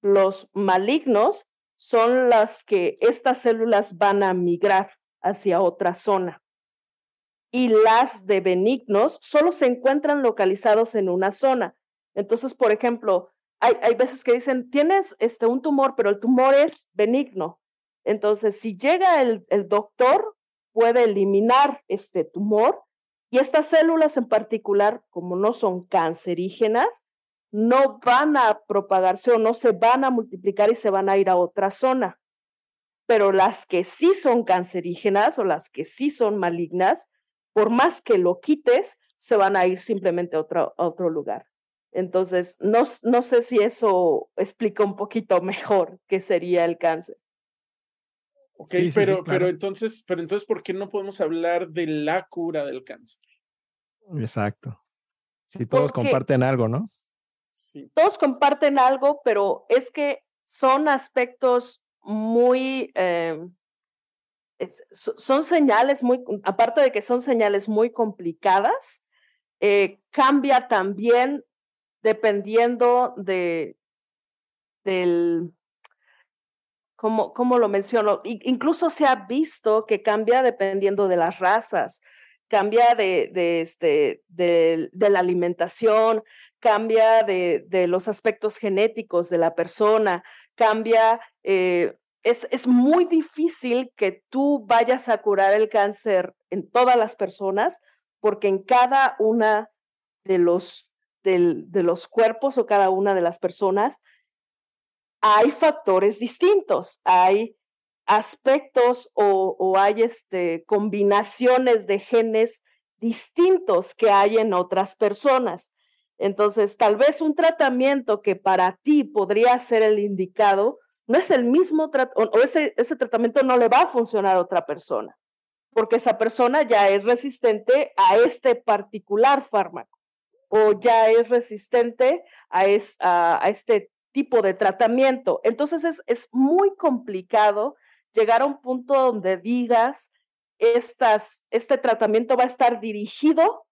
Los malignos son las que estas células van a migrar hacia otra zona. Y las de benignos solo se encuentran localizados en una zona. Entonces, por ejemplo, hay, veces que dicen, tienes este, un tumor, pero el tumor es benigno. Entonces, si llega el, el doctor, puede eliminar este tumor y estas células en particular, como no son cancerígenas, no van a propagarse o no se van a multiplicar y se van a ir a otra zona. Pero las que sí son cancerígenas o las que sí son malignas, por más que lo quites, se van a ir simplemente a otro, a otro lugar. Entonces, no, no sé si eso explica un poquito mejor qué sería el cáncer. Ok, pero, pero entonces, pero entonces, ¿por qué no podemos hablar de la cura del cáncer? Exacto. Si todos comparten algo, ¿no? Sí. Todos comparten algo, pero es que son aspectos muy, eh, son señales muy, aparte de que son señales muy complicadas, eh, cambia también dependiendo de, del, como, lo menciono, incluso se ha visto que cambia dependiendo de las razas, cambia de, de, este, de, de la alimentación, cambia de, de, los aspectos genéticos de la persona, cambia, eh, es, es muy difícil que tú vayas a curar el cáncer en todas las personas, porque en cada una de los, de, los cuerpos o cada una de las personas hay factores distintos, hay aspectos o, o, hay este, combinaciones de genes distintos que hay en otras personas. Entonces, tal vez un tratamiento que para ti podría ser el indicado, no es el mismo tratamiento, o ese, ese tratamiento no le va a funcionar a otra persona, porque esa persona ya es resistente a este particular fármaco o ya es resistente a, es, a, a este tipo de tratamiento. Entonces es, es muy complicado llegar a un punto donde digas, estas, este tratamiento va a estar dirigido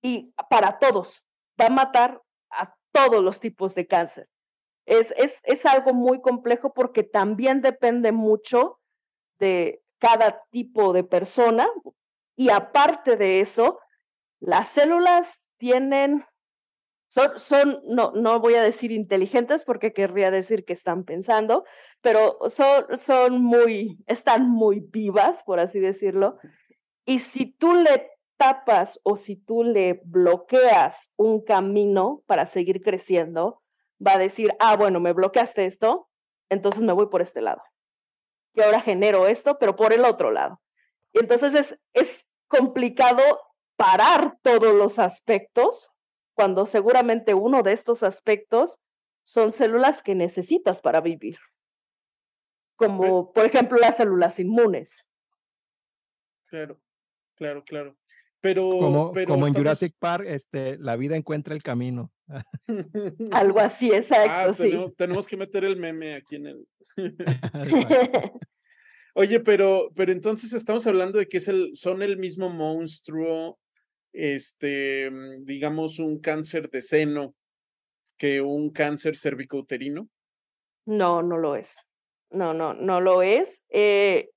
y para todos, va a matar a todos los tipos de cáncer. Es, es, es algo muy complejo porque también depende mucho de cada tipo de persona y aparte de eso, las células tienen, son, no, no voy a decir inteligentes porque querría decir que están pensando, pero son, son muy, están muy vivas, por así decirlo. Y si tú le tapas o si tú le bloqueas un camino para seguir creciendo, va a decir, ah, bueno, me bloqueaste esto, entonces me voy por este lado. Y ahora genero esto, pero por el otro lado. Y entonces es, es complicado parar todos los aspectos cuando seguramente uno de estos aspectos son células que necesitas para vivir, como por ejemplo las células inmunes. Claro, claro, claro. Pero, como, pero como en. Jurassic Park, este, la vida encuentra el camino. Algo así, exacto, ah, sí. Tenemos, tenemos, que meter el meme aquí en el. Oye, pero, pero entonces estamos hablando de que es el, son el mismo monstruo, este, digamos, un cáncer de seno que un cáncer cervicouterino. No, no lo es. No, no, no lo es. Eh,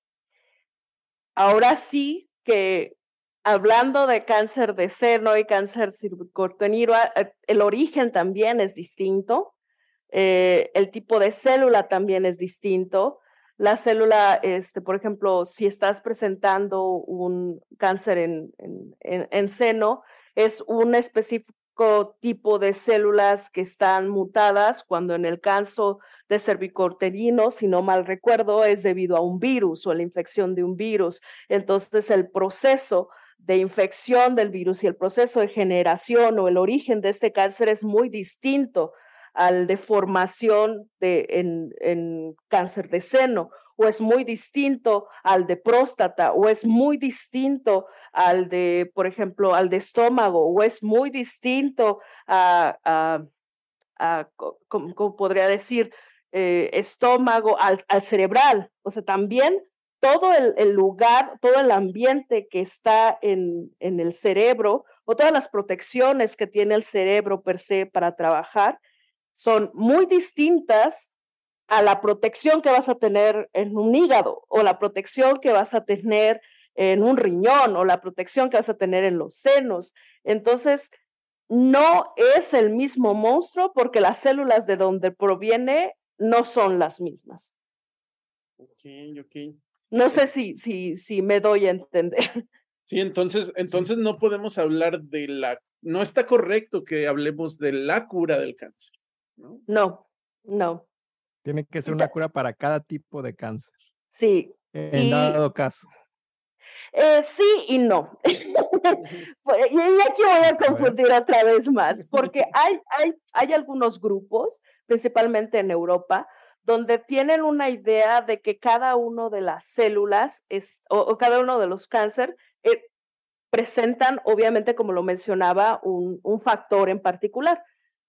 ahora sí que hablando de cáncer de seno y cáncer cervicouterino, eh, el origen también es distinto, eh, el tipo de célula también es distinto. La célula, este, por ejemplo, si estás presentando un cáncer en, en, en, en seno, es un específico tipo de células que están mutadas, cuando en el caso de cervicorterino, si no mal recuerdo, es debido a un virus o la infección de un virus. Entonces, el proceso de infección del virus y el proceso de generación o el origen de este cáncer es muy distinto al de formación en, en cáncer de seno o es muy distinto al de próstata, o es muy distinto al de, por ejemplo, al de estómago, o es muy distinto a, a, a ¿cómo, ¿cómo, podría decir? Eh, estómago, al, al, cerebral. O sea, también todo el, el, lugar, todo el ambiente que está en, en el cerebro, o todas las protecciones que tiene el cerebro per se para trabajar, son muy distintas a la protección que vas a tener en un hígado o la protección que vas a tener en un riñón o la protección que vas a tener en los senos. Entonces, no es el mismo monstruo porque las células de donde proviene no son las mismas. Ok, ok. No sé si, si, si me doy a entender. Sí, entonces, entonces no podemos hablar de la, no está correcto que hablemos de la cura del cáncer. No, no. no. Tiene que ser una cura para cada tipo de cáncer. Sí. En y, dado caso. Eh, sí y no. y aquí voy a confundir otra vez más, porque hay, hay, hay algunos grupos, principalmente en Europa, donde tienen una idea de que cada uno de las células es, o, o cada uno de los cáncer eh, presentan, obviamente, como lo mencionaba, un, un factor en particular,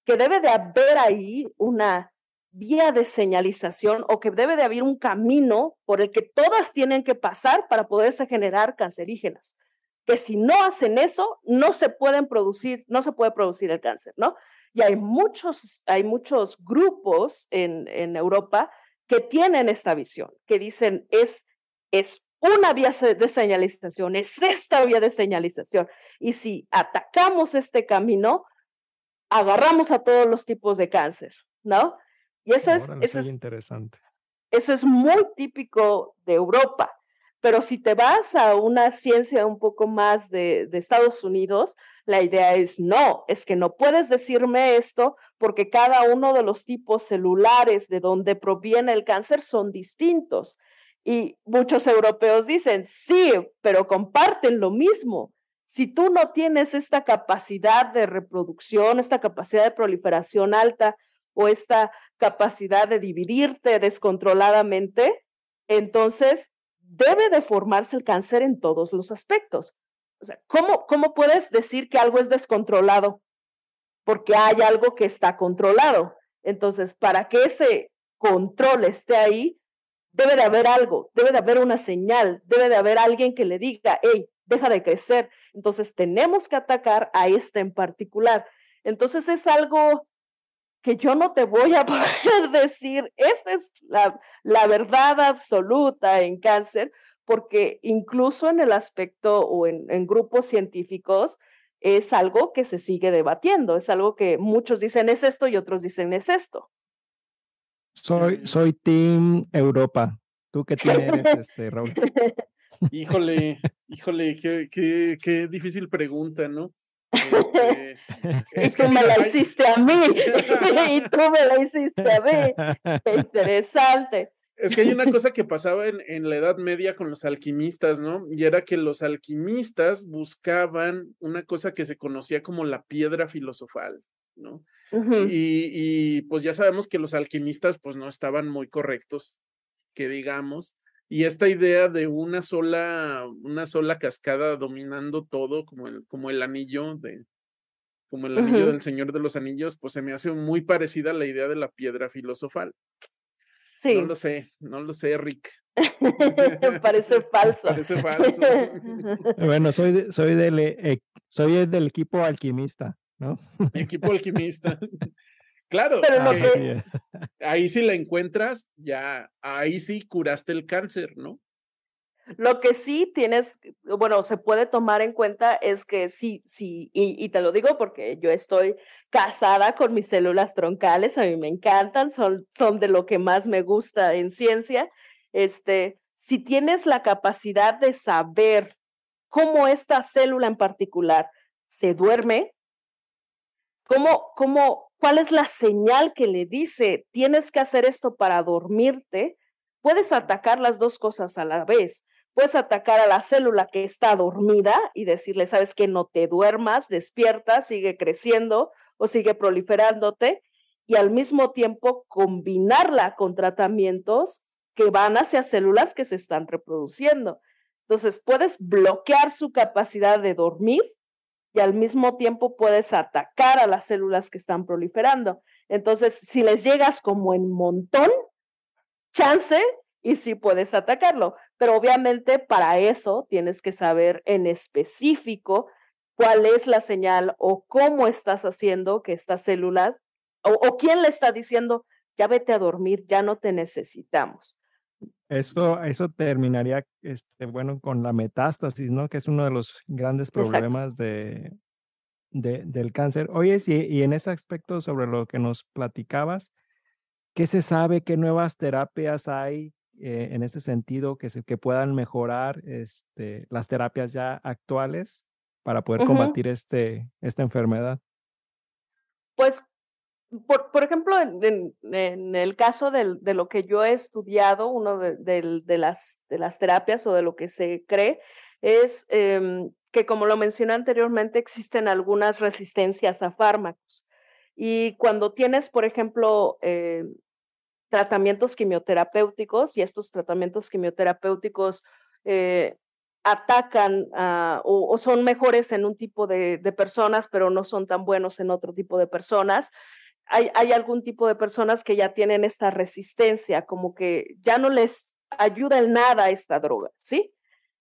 que debe de haber ahí una vía de señalización o que debe de haber un camino por el que todas tienen que pasar para poderse generar cancerígenas. Que si no hacen eso, no se pueden producir, no se puede producir el cáncer, ¿no? Y hay muchos, hay muchos grupos en, en Europa que tienen esta visión, que dicen es, es una vía de señalización, es esta vía de señalización. Y si atacamos este camino, agarramos a todos los tipos de cáncer, ¿no? Y eso es, eso es interesante. Eso es muy típico de Europa. Pero si te vas a una ciencia un poco más de, de, Estados Unidos, la idea es no, es que no puedes decirme esto porque cada uno de los tipos celulares de donde proviene el cáncer son distintos. Y muchos europeos dicen, sí, pero comparten lo mismo. Si tú no tienes esta capacidad de reproducción, esta capacidad de proliferación alta o esta capacidad de dividirte descontroladamente, entonces debe de formarse el cáncer en todos los aspectos. O sea, ¿cómo, ¿cómo puedes decir que algo es descontrolado? Porque hay algo que está controlado. Entonces, para que ese control esté ahí, debe de haber algo, debe de haber una señal, debe de haber alguien que le diga, hey, deja de crecer. Entonces, tenemos que atacar a este en particular. Entonces, es algo que yo no te voy a poder decir, esta es la, la verdad absoluta en cáncer, porque incluso en el aspecto o en, en, grupos científicos es algo que se sigue debatiendo, es algo que muchos dicen es esto y otros dicen es esto. Soy, soy Team Europa. ¿Tú qué tienes, este, Raúl? Híjole, híjole, qué, qué, qué difícil pregunta, ¿no? Este, es que me la hiciste a mí y tú me la hiciste a mí. Qué interesante. Es que hay una cosa que pasaba en, en, la Edad Media con los alquimistas, ¿no? Y era que los alquimistas buscaban una cosa que se conocía como la piedra filosofal, ¿no? y, y, pues ya sabemos que los alquimistas pues no estaban muy correctos, que digamos, y esta idea de una sola, una sola cascada dominando todo, como el, como el anillo de, como el anillo del Señor de los Anillos, pues se me hace muy parecida a la idea de la piedra filosofal. Sí. No lo sé, no lo sé, Rick. Parece falso. Parece falso. bueno, soy, soy, del, eh, soy del equipo alquimista, ¿no? Equipo alquimista. Claro, ahí sí la encuentras, ya, ahí sí curaste el cáncer, ¿no? Lo que sí tienes, bueno, se puede tomar en cuenta es que sí, sí, y, te lo digo porque yo estoy casada con mis células troncales, a mí me encantan, son, son de lo que más me gusta en ciencia. Este, si tienes la capacidad de saber cómo esta célula en particular se duerme, cómo, cómo cuál es la señal que le dice, tienes que hacer esto para dormirte, puedes atacar las dos cosas a la vez. Puedes atacar a la célula que está dormida y decirle, sabes que no te duermas, despierta, sigue creciendo o sigue proliferándote y al mismo tiempo combinarla con tratamientos que van hacia células que se están reproduciendo. Entonces, puedes bloquear su capacidad de dormir y al mismo tiempo puedes atacar a las células que están proliferando. Entonces, si les llegas como en montón, chance y sí puedes atacarlo. Pero obviamente para eso tienes que saber en específico cuál es la señal o cómo estás haciendo que estas células o, o quién le está diciendo, ya vete a dormir, ya no te necesitamos. Eso, eso terminaría, este, bueno, con la metástasis, ¿no? Que es uno de los grandes problemas de, de, del cáncer. Oye, y, y en ese aspecto sobre lo que nos platicabas, ¿qué se sabe? ¿Qué nuevas terapias hay eh, en ese sentido que, se, que puedan mejorar este, las terapias ya actuales para poder combatir este, esta enfermedad? Pues por, por ejemplo, en, en, el caso de, de, lo que yo he estudiado, uno de, de, las, de las terapias o de lo que se cree es eh, que, como lo mencioné anteriormente, existen algunas resistencias a fármacos. Y cuando tienes, por ejemplo, eh, tratamientos quimioterapéuticos y estos tratamientos quimioterapéuticos eh, atacan o, o, son mejores en un tipo de, de, personas, pero no son tan buenos en otro tipo de personas, hay, algún tipo de personas que ya tienen esta resistencia, como que ya no les ayuda en nada esta droga, ¿sí?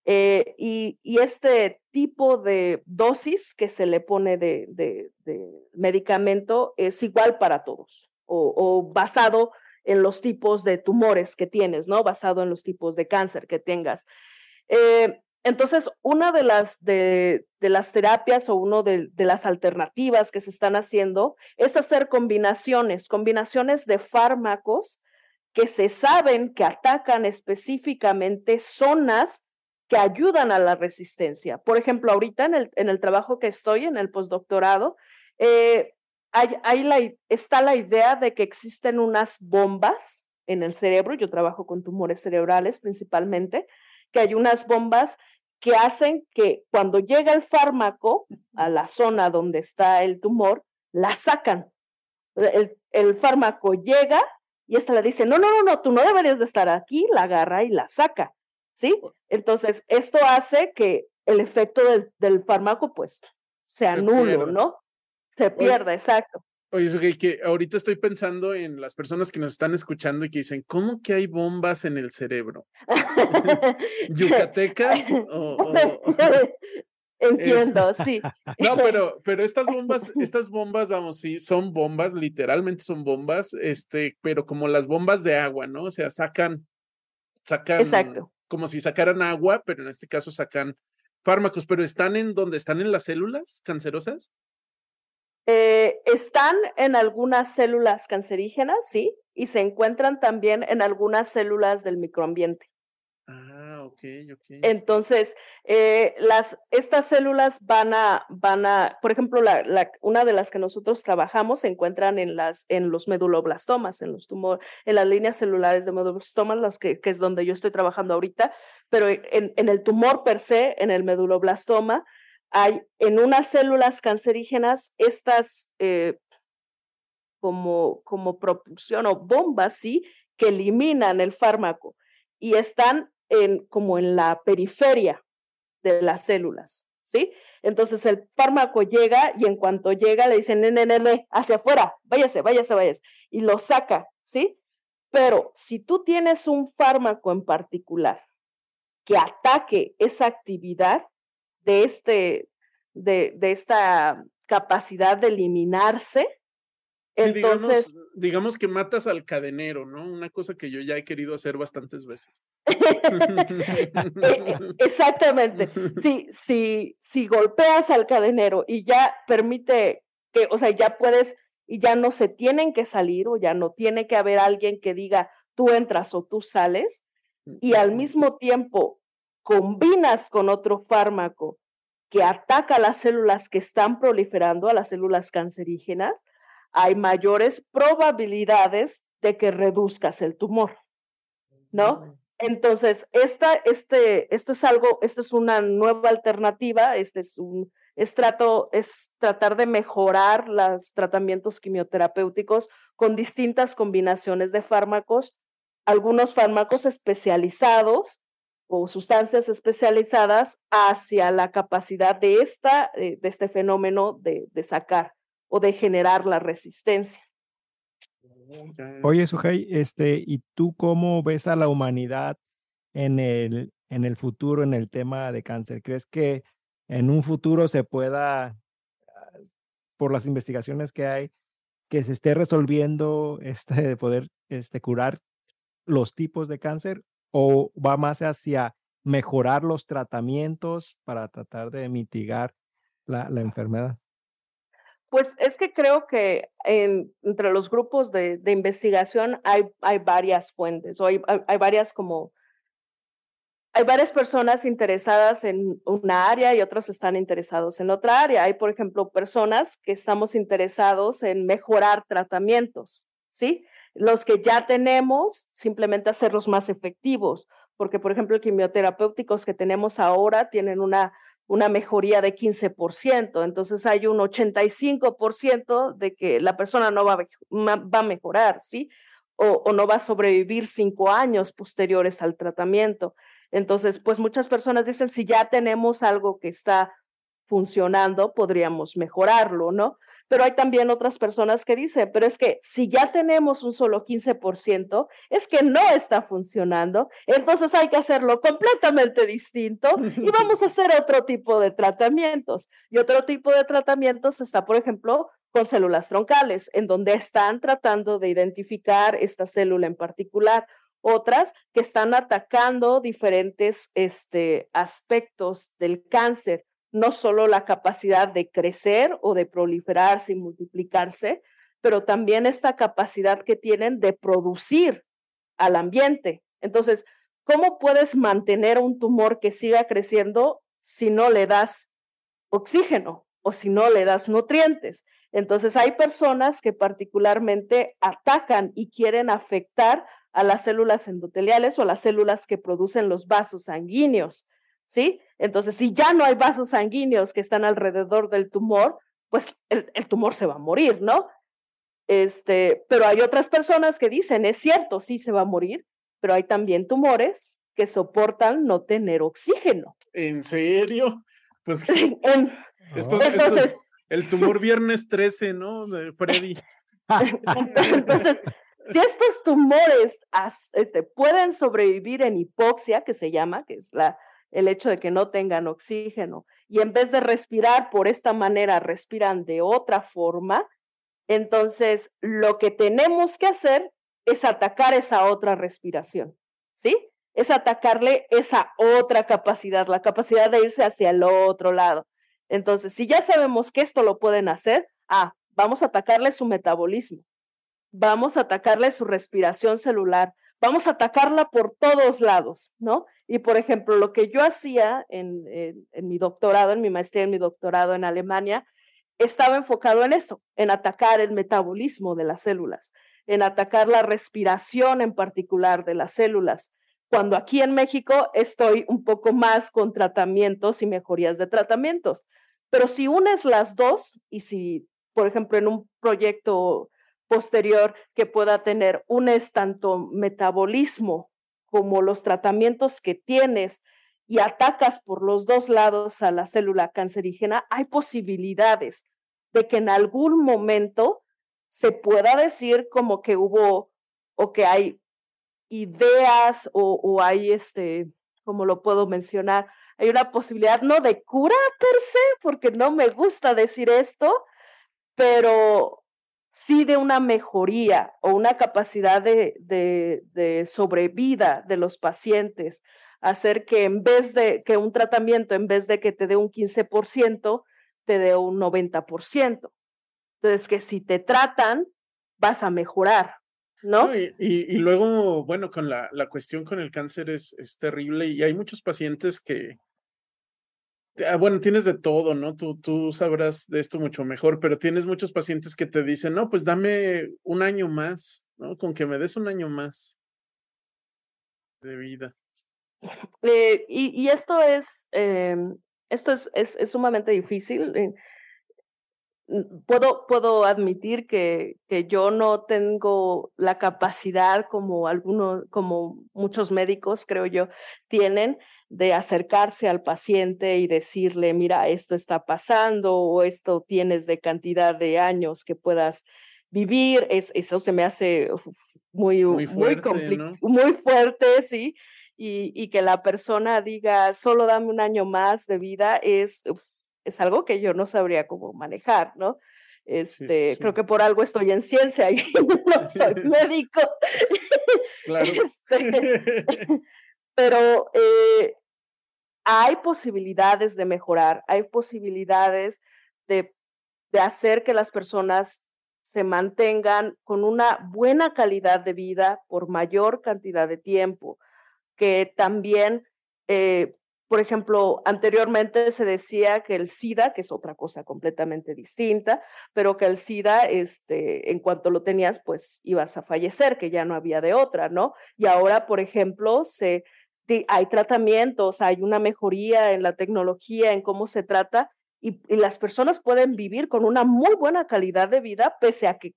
Eh, y, este tipo de dosis que se le pone de, medicamento es igual para todos o, o, basado en los tipos de tumores que tienes, ¿no? Basado en los tipos de cáncer que tengas. Eh, entonces, una de las, de, las terapias o una de, las alternativas que se están haciendo es hacer combinaciones, combinaciones de fármacos que se saben que atacan específicamente zonas que ayudan a la resistencia. Por ejemplo, ahorita en el, en el trabajo que estoy, en el postdoctorado, eh, está la idea de que existen unas bombas en el cerebro, yo trabajo con tumores cerebrales principalmente, que hay unas bombas que hacen que cuando llega el fármaco a la zona donde está el tumor, la sacan. El, el fármaco llega y esta le dice, no, no, no, no, tú no deberías de estar aquí, la agarra y la saca. ¿sí? Entonces, esto hace que el efecto del, fármaco, pues, sea nulo, ¿no? Se pierda, exacto. Oye, que ahorita estoy pensando en las personas que nos están escuchando y que dicen, ¿cómo que hay bombas en el cerebro? ¿Yucatecas? Entiendo, sí. No, pero, pero estas bombas, estas bombas, vamos, sí, son bombas, literalmente son bombas, este, pero como las bombas de agua, ¿no? O sea, sacan, sacan Exacto como si sacaran agua, pero en este caso sacan fármacos, pero están en donde están en las células cancerosas. Eh, están en algunas células cancerígenas, sí, y se encuentran también en algunas células del microambiente. Entonces, eh, las, estas células van a, van a, por ejemplo, la, la, una de las que nosotros trabajamos se encuentran en, las, en los meduloblastomas, en los tumores, en las líneas celulares de meduloblastomas, las que, que es donde yo estoy trabajando ahorita, pero en, en el tumor per se, en el meduloblastoma, hay en unas células cancerígenas estas eh, como, como propulsión o bombas, ¿sí? Que eliminan el fármaco y están en, como en la periferia de las células, ¿sí? Entonces el fármaco llega y en cuanto llega le dicen, nene, nene, hacia afuera, váyase, váyase, váyase, y lo saca, ¿sí? Pero si tú tienes un fármaco en particular que ataque esa actividad de, este, de, de esta capacidad de eliminarse, entonces, digamos, que matas al cadenero, ¿no? Una cosa que yo ya he querido hacer bastantes veces. Exactamente. Si, si, si golpeas al cadenero y ya permite que, o sea, ya puedes y ya no se tienen que salir o ya no tiene que haber alguien que diga tú entras o tú sales y al mismo tiempo combinas con otro fármaco que ataca a las células que están proliferando, a las células cancerígenas, hay mayores probabilidades de que reduzcas el tumor, ¿no? Entonces, esta, este, esto es algo, esto es una nueva alternativa, este es un, es, es tratar de mejorar los tratamientos quimioterapéuticos con distintas combinaciones de fármacos, algunos fármacos especializados o sustancias especializadas hacia la capacidad de, esta, eh, de este fenómeno de, de sacar o de generar la resistencia. Oye, Sujei, este, ¿y tú cómo ves a la humanidad en el, en el futuro en el tema de cáncer? ¿Crees que en un futuro se pueda, por las investigaciones que hay, que se esté resolviendo este de poder este, curar los tipos de cáncer o va más hacia mejorar los tratamientos para tratar de mitigar la, la enfermedad? Pues es que creo que entre los grupos de, investigación hay, hay, varias fuentes o hay, hay, varias como, hay varias personas interesadas en una área y otros están interesados en otra área. Hay, por ejemplo, personas que estamos interesados en mejorar tratamientos, ¿sí? Los que ya tenemos, simplemente hacerlos más efectivos, porque, por ejemplo, quimioterapéuticos que tenemos ahora tienen una una mejoría de 15%, entonces hay un 85% de que la persona no va, va a mejorar, ¿sí? O, o, no va a sobrevivir cinco años posteriores al tratamiento. Entonces, pues muchas personas dicen, si ya tenemos algo que está funcionando, podríamos mejorarlo, ¿no? Pero hay también otras personas que dicen, pero es que si ya tenemos un solo 15%, es que no está funcionando, entonces hay que hacerlo completamente distinto y vamos a hacer otro tipo de tratamientos. Y otro tipo de tratamientos está, por ejemplo, con células troncales, en donde están tratando de identificar esta célula en particular otras que están atacando diferentes este, aspectos del cáncer, no solo la capacidad de crecer o de proliferarse y multiplicarse, pero también esta capacidad que tienen de producir al ambiente. Entonces, ¿cómo puedes mantener un tumor que siga creciendo si no le das oxígeno o si no le das nutrientes? Entonces, hay personas que particularmente atacan y quieren afectar a las células endoteliales o a las células que producen los vasos sanguíneos, ¿sí? Entonces, si ya no hay vasos sanguíneos que están alrededor del tumor, pues el, el tumor se va a morir, ¿no? Este, pero hay otras personas que dicen, es cierto, sí se va a morir, pero hay también tumores que soportan no tener oxígeno. ¿En serio? Pues entonces, el tumor viernes 13, ¿no? De Freddy. entonces, si estos tumores este, pueden sobrevivir en hipoxia, que se llama, que es la, el hecho de que no tengan oxígeno, y en vez de respirar por esta manera, respiran de otra forma, entonces, lo que tenemos que hacer es atacar esa otra respiración, ¿sí? Es atacarle esa otra capacidad, la capacidad de irse hacia el otro lado. Entonces, si ya sabemos que esto lo pueden hacer, ah, vamos a atacarle su metabolismo, vamos a atacarle su respiración celular, vamos a atacarla por todos lados, ¿no? Y por ejemplo, lo que yo hacía en, mi doctorado, en mi maestría, en mi doctorado en Alemania, estaba enfocado en eso, en atacar el metabolismo de las células, en atacar la respiración en particular de las células. Cuando aquí en México estoy un poco más con tratamientos y mejorías de tratamientos. Pero si unes las dos y si, por ejemplo, en un proyecto posterior que pueda tener, unes tanto metabolismo como los tratamientos que tienes y atacas por los dos lados a la célula cancerígena, hay posibilidades de que en algún momento se pueda decir como que hubo o que hay ideas o, hay este, como lo puedo mencionar, hay una posibilidad no de cura per se, porque no me gusta decir esto, pero sí de una mejoría o una capacidad de, de, de sobrevida de los pacientes hacer que en vez de que un tratamiento, en vez de que te dé un 15%, te dé un 90%. Entonces, que si te tratan, vas a mejorar, ¿no? y, luego, bueno, con la, la cuestión con el cáncer es, es terrible y hay muchos pacientes que, bueno, tienes de todo, ¿no? Tú, tú sabrás de esto mucho mejor, pero tienes muchos pacientes que te dicen, no, pues dame un año más, ¿no? Con que me des un año más de vida. Eh, y, esto es, em, esto es, es, sumamente difícil. Eh, puedo, puedo admitir que, que yo no tengo la capacidad como algunos, como muchos médicos, creo yo, tienen de acercarse al paciente y decirle, mira, esto está pasando o esto tienes de cantidad de años que puedas vivir. Es, eso se me hace muy, muy, fuerte, muy fuerte, sí y, que la persona diga, solo dame un año más de vida, es, es algo que yo no sabría cómo manejar, ¿no? Este, Creo que por algo estoy en ciencia y no soy médico. Claro. Este, pero eh, hay posibilidades de mejorar, hay posibilidades de, hacer que las personas se mantengan con una buena calidad de vida por mayor cantidad de tiempo que también, eh, por ejemplo, anteriormente se decía que el SIDA, que es otra cosa completamente distinta, pero que el SIDA, este, en cuanto lo tenías, pues ibas a fallecer, que ya no había de otra, ¿no? Y ahora, por ejemplo, se, hay tratamientos, hay una mejoría en la tecnología, en cómo se trata, y, las personas pueden vivir con una muy buena calidad de vida, pese a que,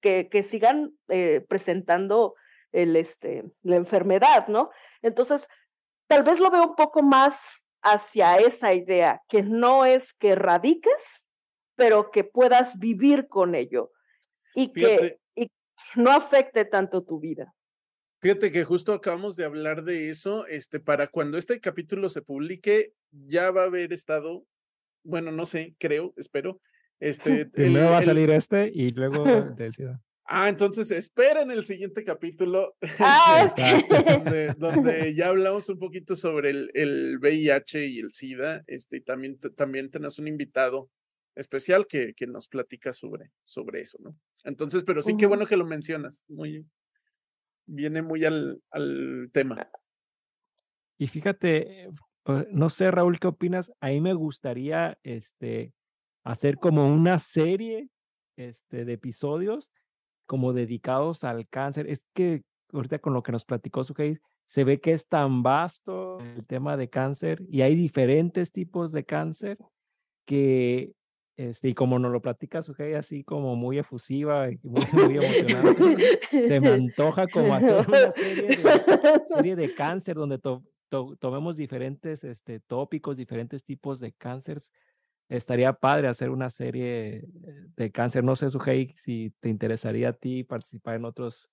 que, que sigan eh, presentando el, este, la enfermedad, ¿no? Entonces, tal vez lo veo un poco más hacia esa idea, que no es que radiques, pero que puedas vivir con ello y que no afecte tanto tu vida. Fíjate que justo acabamos de hablar de eso, este, para cuando este capítulo se publique, ya va a haber estado, bueno, no sé, creo, espero. Este, Primero va a salir este y luego del SIDA. Ah, entonces esperen el siguiente capítulo ah, donde, donde, ya hablamos un poquito sobre el, el VIH y el SIDA. Este, y también, también tenemos un invitado especial que, que nos platica sobre, sobre eso, ¿no? Entonces, pero sí, qué bueno que lo mencionas. Muy, viene muy al, al tema. Y fíjate, no sé, Raúl, ¿qué opinas? A mí me gustaría este, hacer como una serie este, de episodios como dedicados al cáncer. Es que ahorita con lo que nos platicó Sujei, se ve que es tan vasto el tema de cáncer y hay diferentes tipos de cáncer que, este, y como nos lo platica Sujei así como muy efusiva y muy, muy emocionada, se me antoja como hacer una serie de, serie de cáncer donde tomemos diferentes este, tópicos, diferentes tipos de cánceres estaría padre hacer una serie de cáncer. No sé, Sujei, si te interesaría a ti participar en otros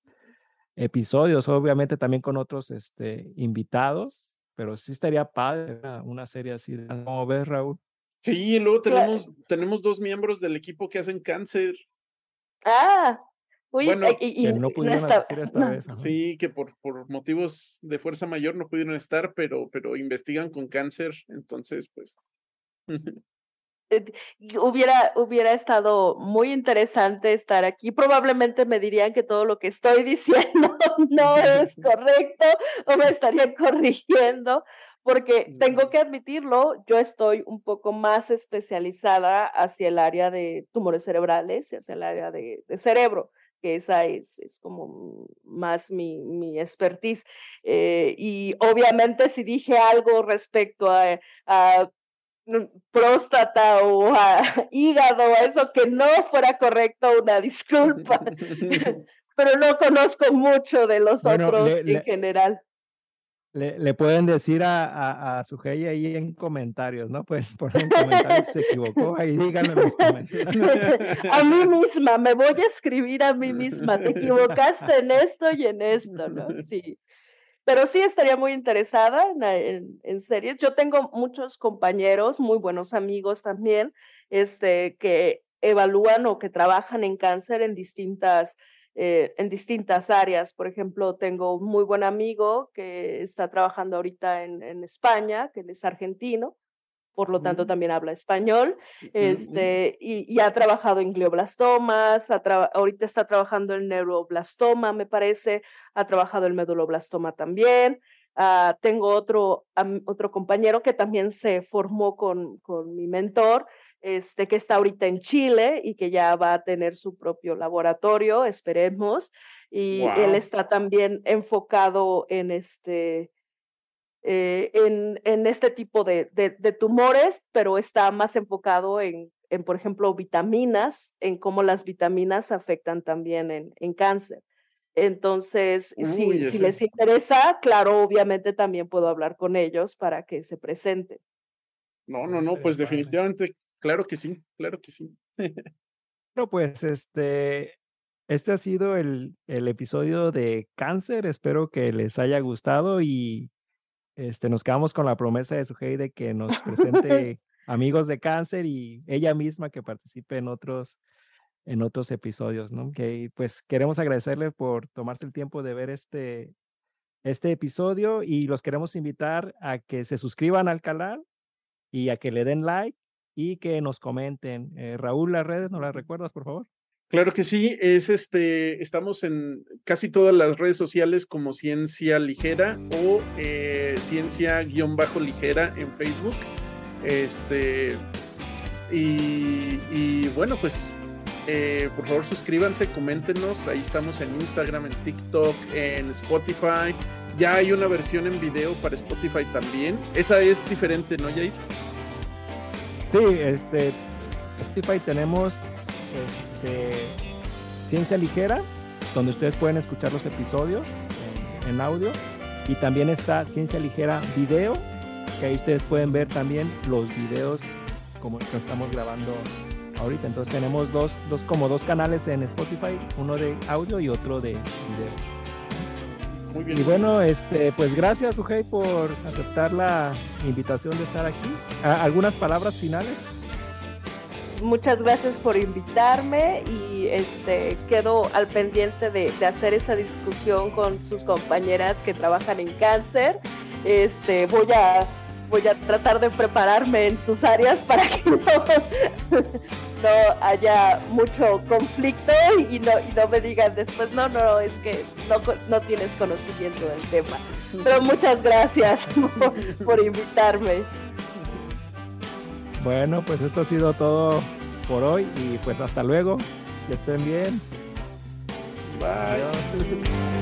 episodios, obviamente también con otros este, invitados, pero sí estaría padre una, serie así. ¿Cómo ves, Raúl? Sí, luego tenemos, tenemos dos miembros del equipo que hacen cáncer. Ah, bueno, y, no pudieron asistir esta vez. Sí, que por, por motivos de fuerza mayor no pudieron estar, pero, pero investigan con cáncer, entonces, pues. Eh, hubiera, hubiera estado muy interesante estar aquí. Probablemente me dirían que todo lo que estoy diciendo no es correcto o me estarían corrigiendo, porque tengo que admitirlo, yo estoy un poco más especializada hacia el área de tumores cerebrales y hacia el área de, cerebro que esa es, es como más mi, mi expertise. Eh, y obviamente si dije algo respecto a, a próstata o a hígado, eso que no fuera correcto, una disculpa. Pero no conozco mucho de los otros en general. Le, pueden decir a, a, a su ahí en comentarios, ¿no? Pues poner un comentario se equivocó, ahí díganme en los comentarios. A mí misma, me voy a escribir a mí misma, te equivocaste en esto y en esto, ¿no? Sí. Pero sí estaría muy interesada en, en, series. Yo tengo muchos compañeros, muy buenos amigos también, este, que evalúan o que trabajan en cáncer en distintas, eh, en distintas áreas. Por ejemplo, tengo un muy buen amigo que está trabajando ahorita en, en España, que él es argentino, por lo tanto también habla español, este, y, ha trabajado en glioblastomas, ahorita está trabajando en neuroblastoma, me parece, ha trabajado en meduloblastoma también. Ah, tengo otro, otro compañero que también se formó con, con mi mentor, este, que está ahorita en Chile y que ya va a tener su propio laboratorio, esperemos. Y él está también enfocado en este, eh, en, en, este tipo de, de, tumores, pero está más enfocado en, en, por ejemplo, vitaminas, en cómo las vitaminas afectan también en, en cáncer. Entonces, si, si, les interesa, claro, obviamente también puedo hablar con ellos para que se presenten. No, no, no, pues definitivamente, claro que sí, claro que sí. Bueno, pues este, este ha sido el, el episodio de cáncer. Espero que les haya gustado y este, nos quedamos con la promesa de Sujei de que nos presente amigos de cáncer y ella misma que participe en otros, en otros episodios, ¿no? Que pues queremos agradecerle por tomarse el tiempo de ver este, este episodio y los queremos invitar a que se suscriban al canal y a que le den like y que nos comenten. Eh, Raúl, las redes, ¿no las recuerdas, por favor? Claro que sí, es este, estamos en casi todas las redes sociales como Ciencia Ligera o eh, Ciencia-Ligera en Facebook. Este, y, bueno, pues eh, por favor suscríbanse, coméntenos, ahí estamos en Instagram, en TikTok, en Spotify. Ya hay una versión en video para Spotify también. Esa es diferente, ¿no, Jay? Sí, este, Spotify tenemos este, Ciencia Ligera, donde ustedes pueden escuchar los episodios en, audio. Y también está Ciencia Ligera Video, que ahí ustedes pueden ver también los videos como que estamos grabando ahorita. Entonces tenemos dos, dos, como dos canales en Spotify, uno de audio y otro de video. Muy bien. Y bueno, este, pues gracias, Ujei, por aceptar la invitación de estar aquí. ¿Algunas palabras finales? muchas gracias por invitarme y este, quedo al pendiente de, de, hacer esa discusión con sus compañeras que trabajan en cáncer. Este, voy a voy a tratar de prepararme en sus áreas para que no, no haya mucho conflicto y no, y no me digan después, no, no, es que no, no tienes conocimiento del tema. Pero muchas gracias por, por invitarme. Bueno, pues esto ha sido todo por hoy y pues hasta luego. Que estén bien. Bye.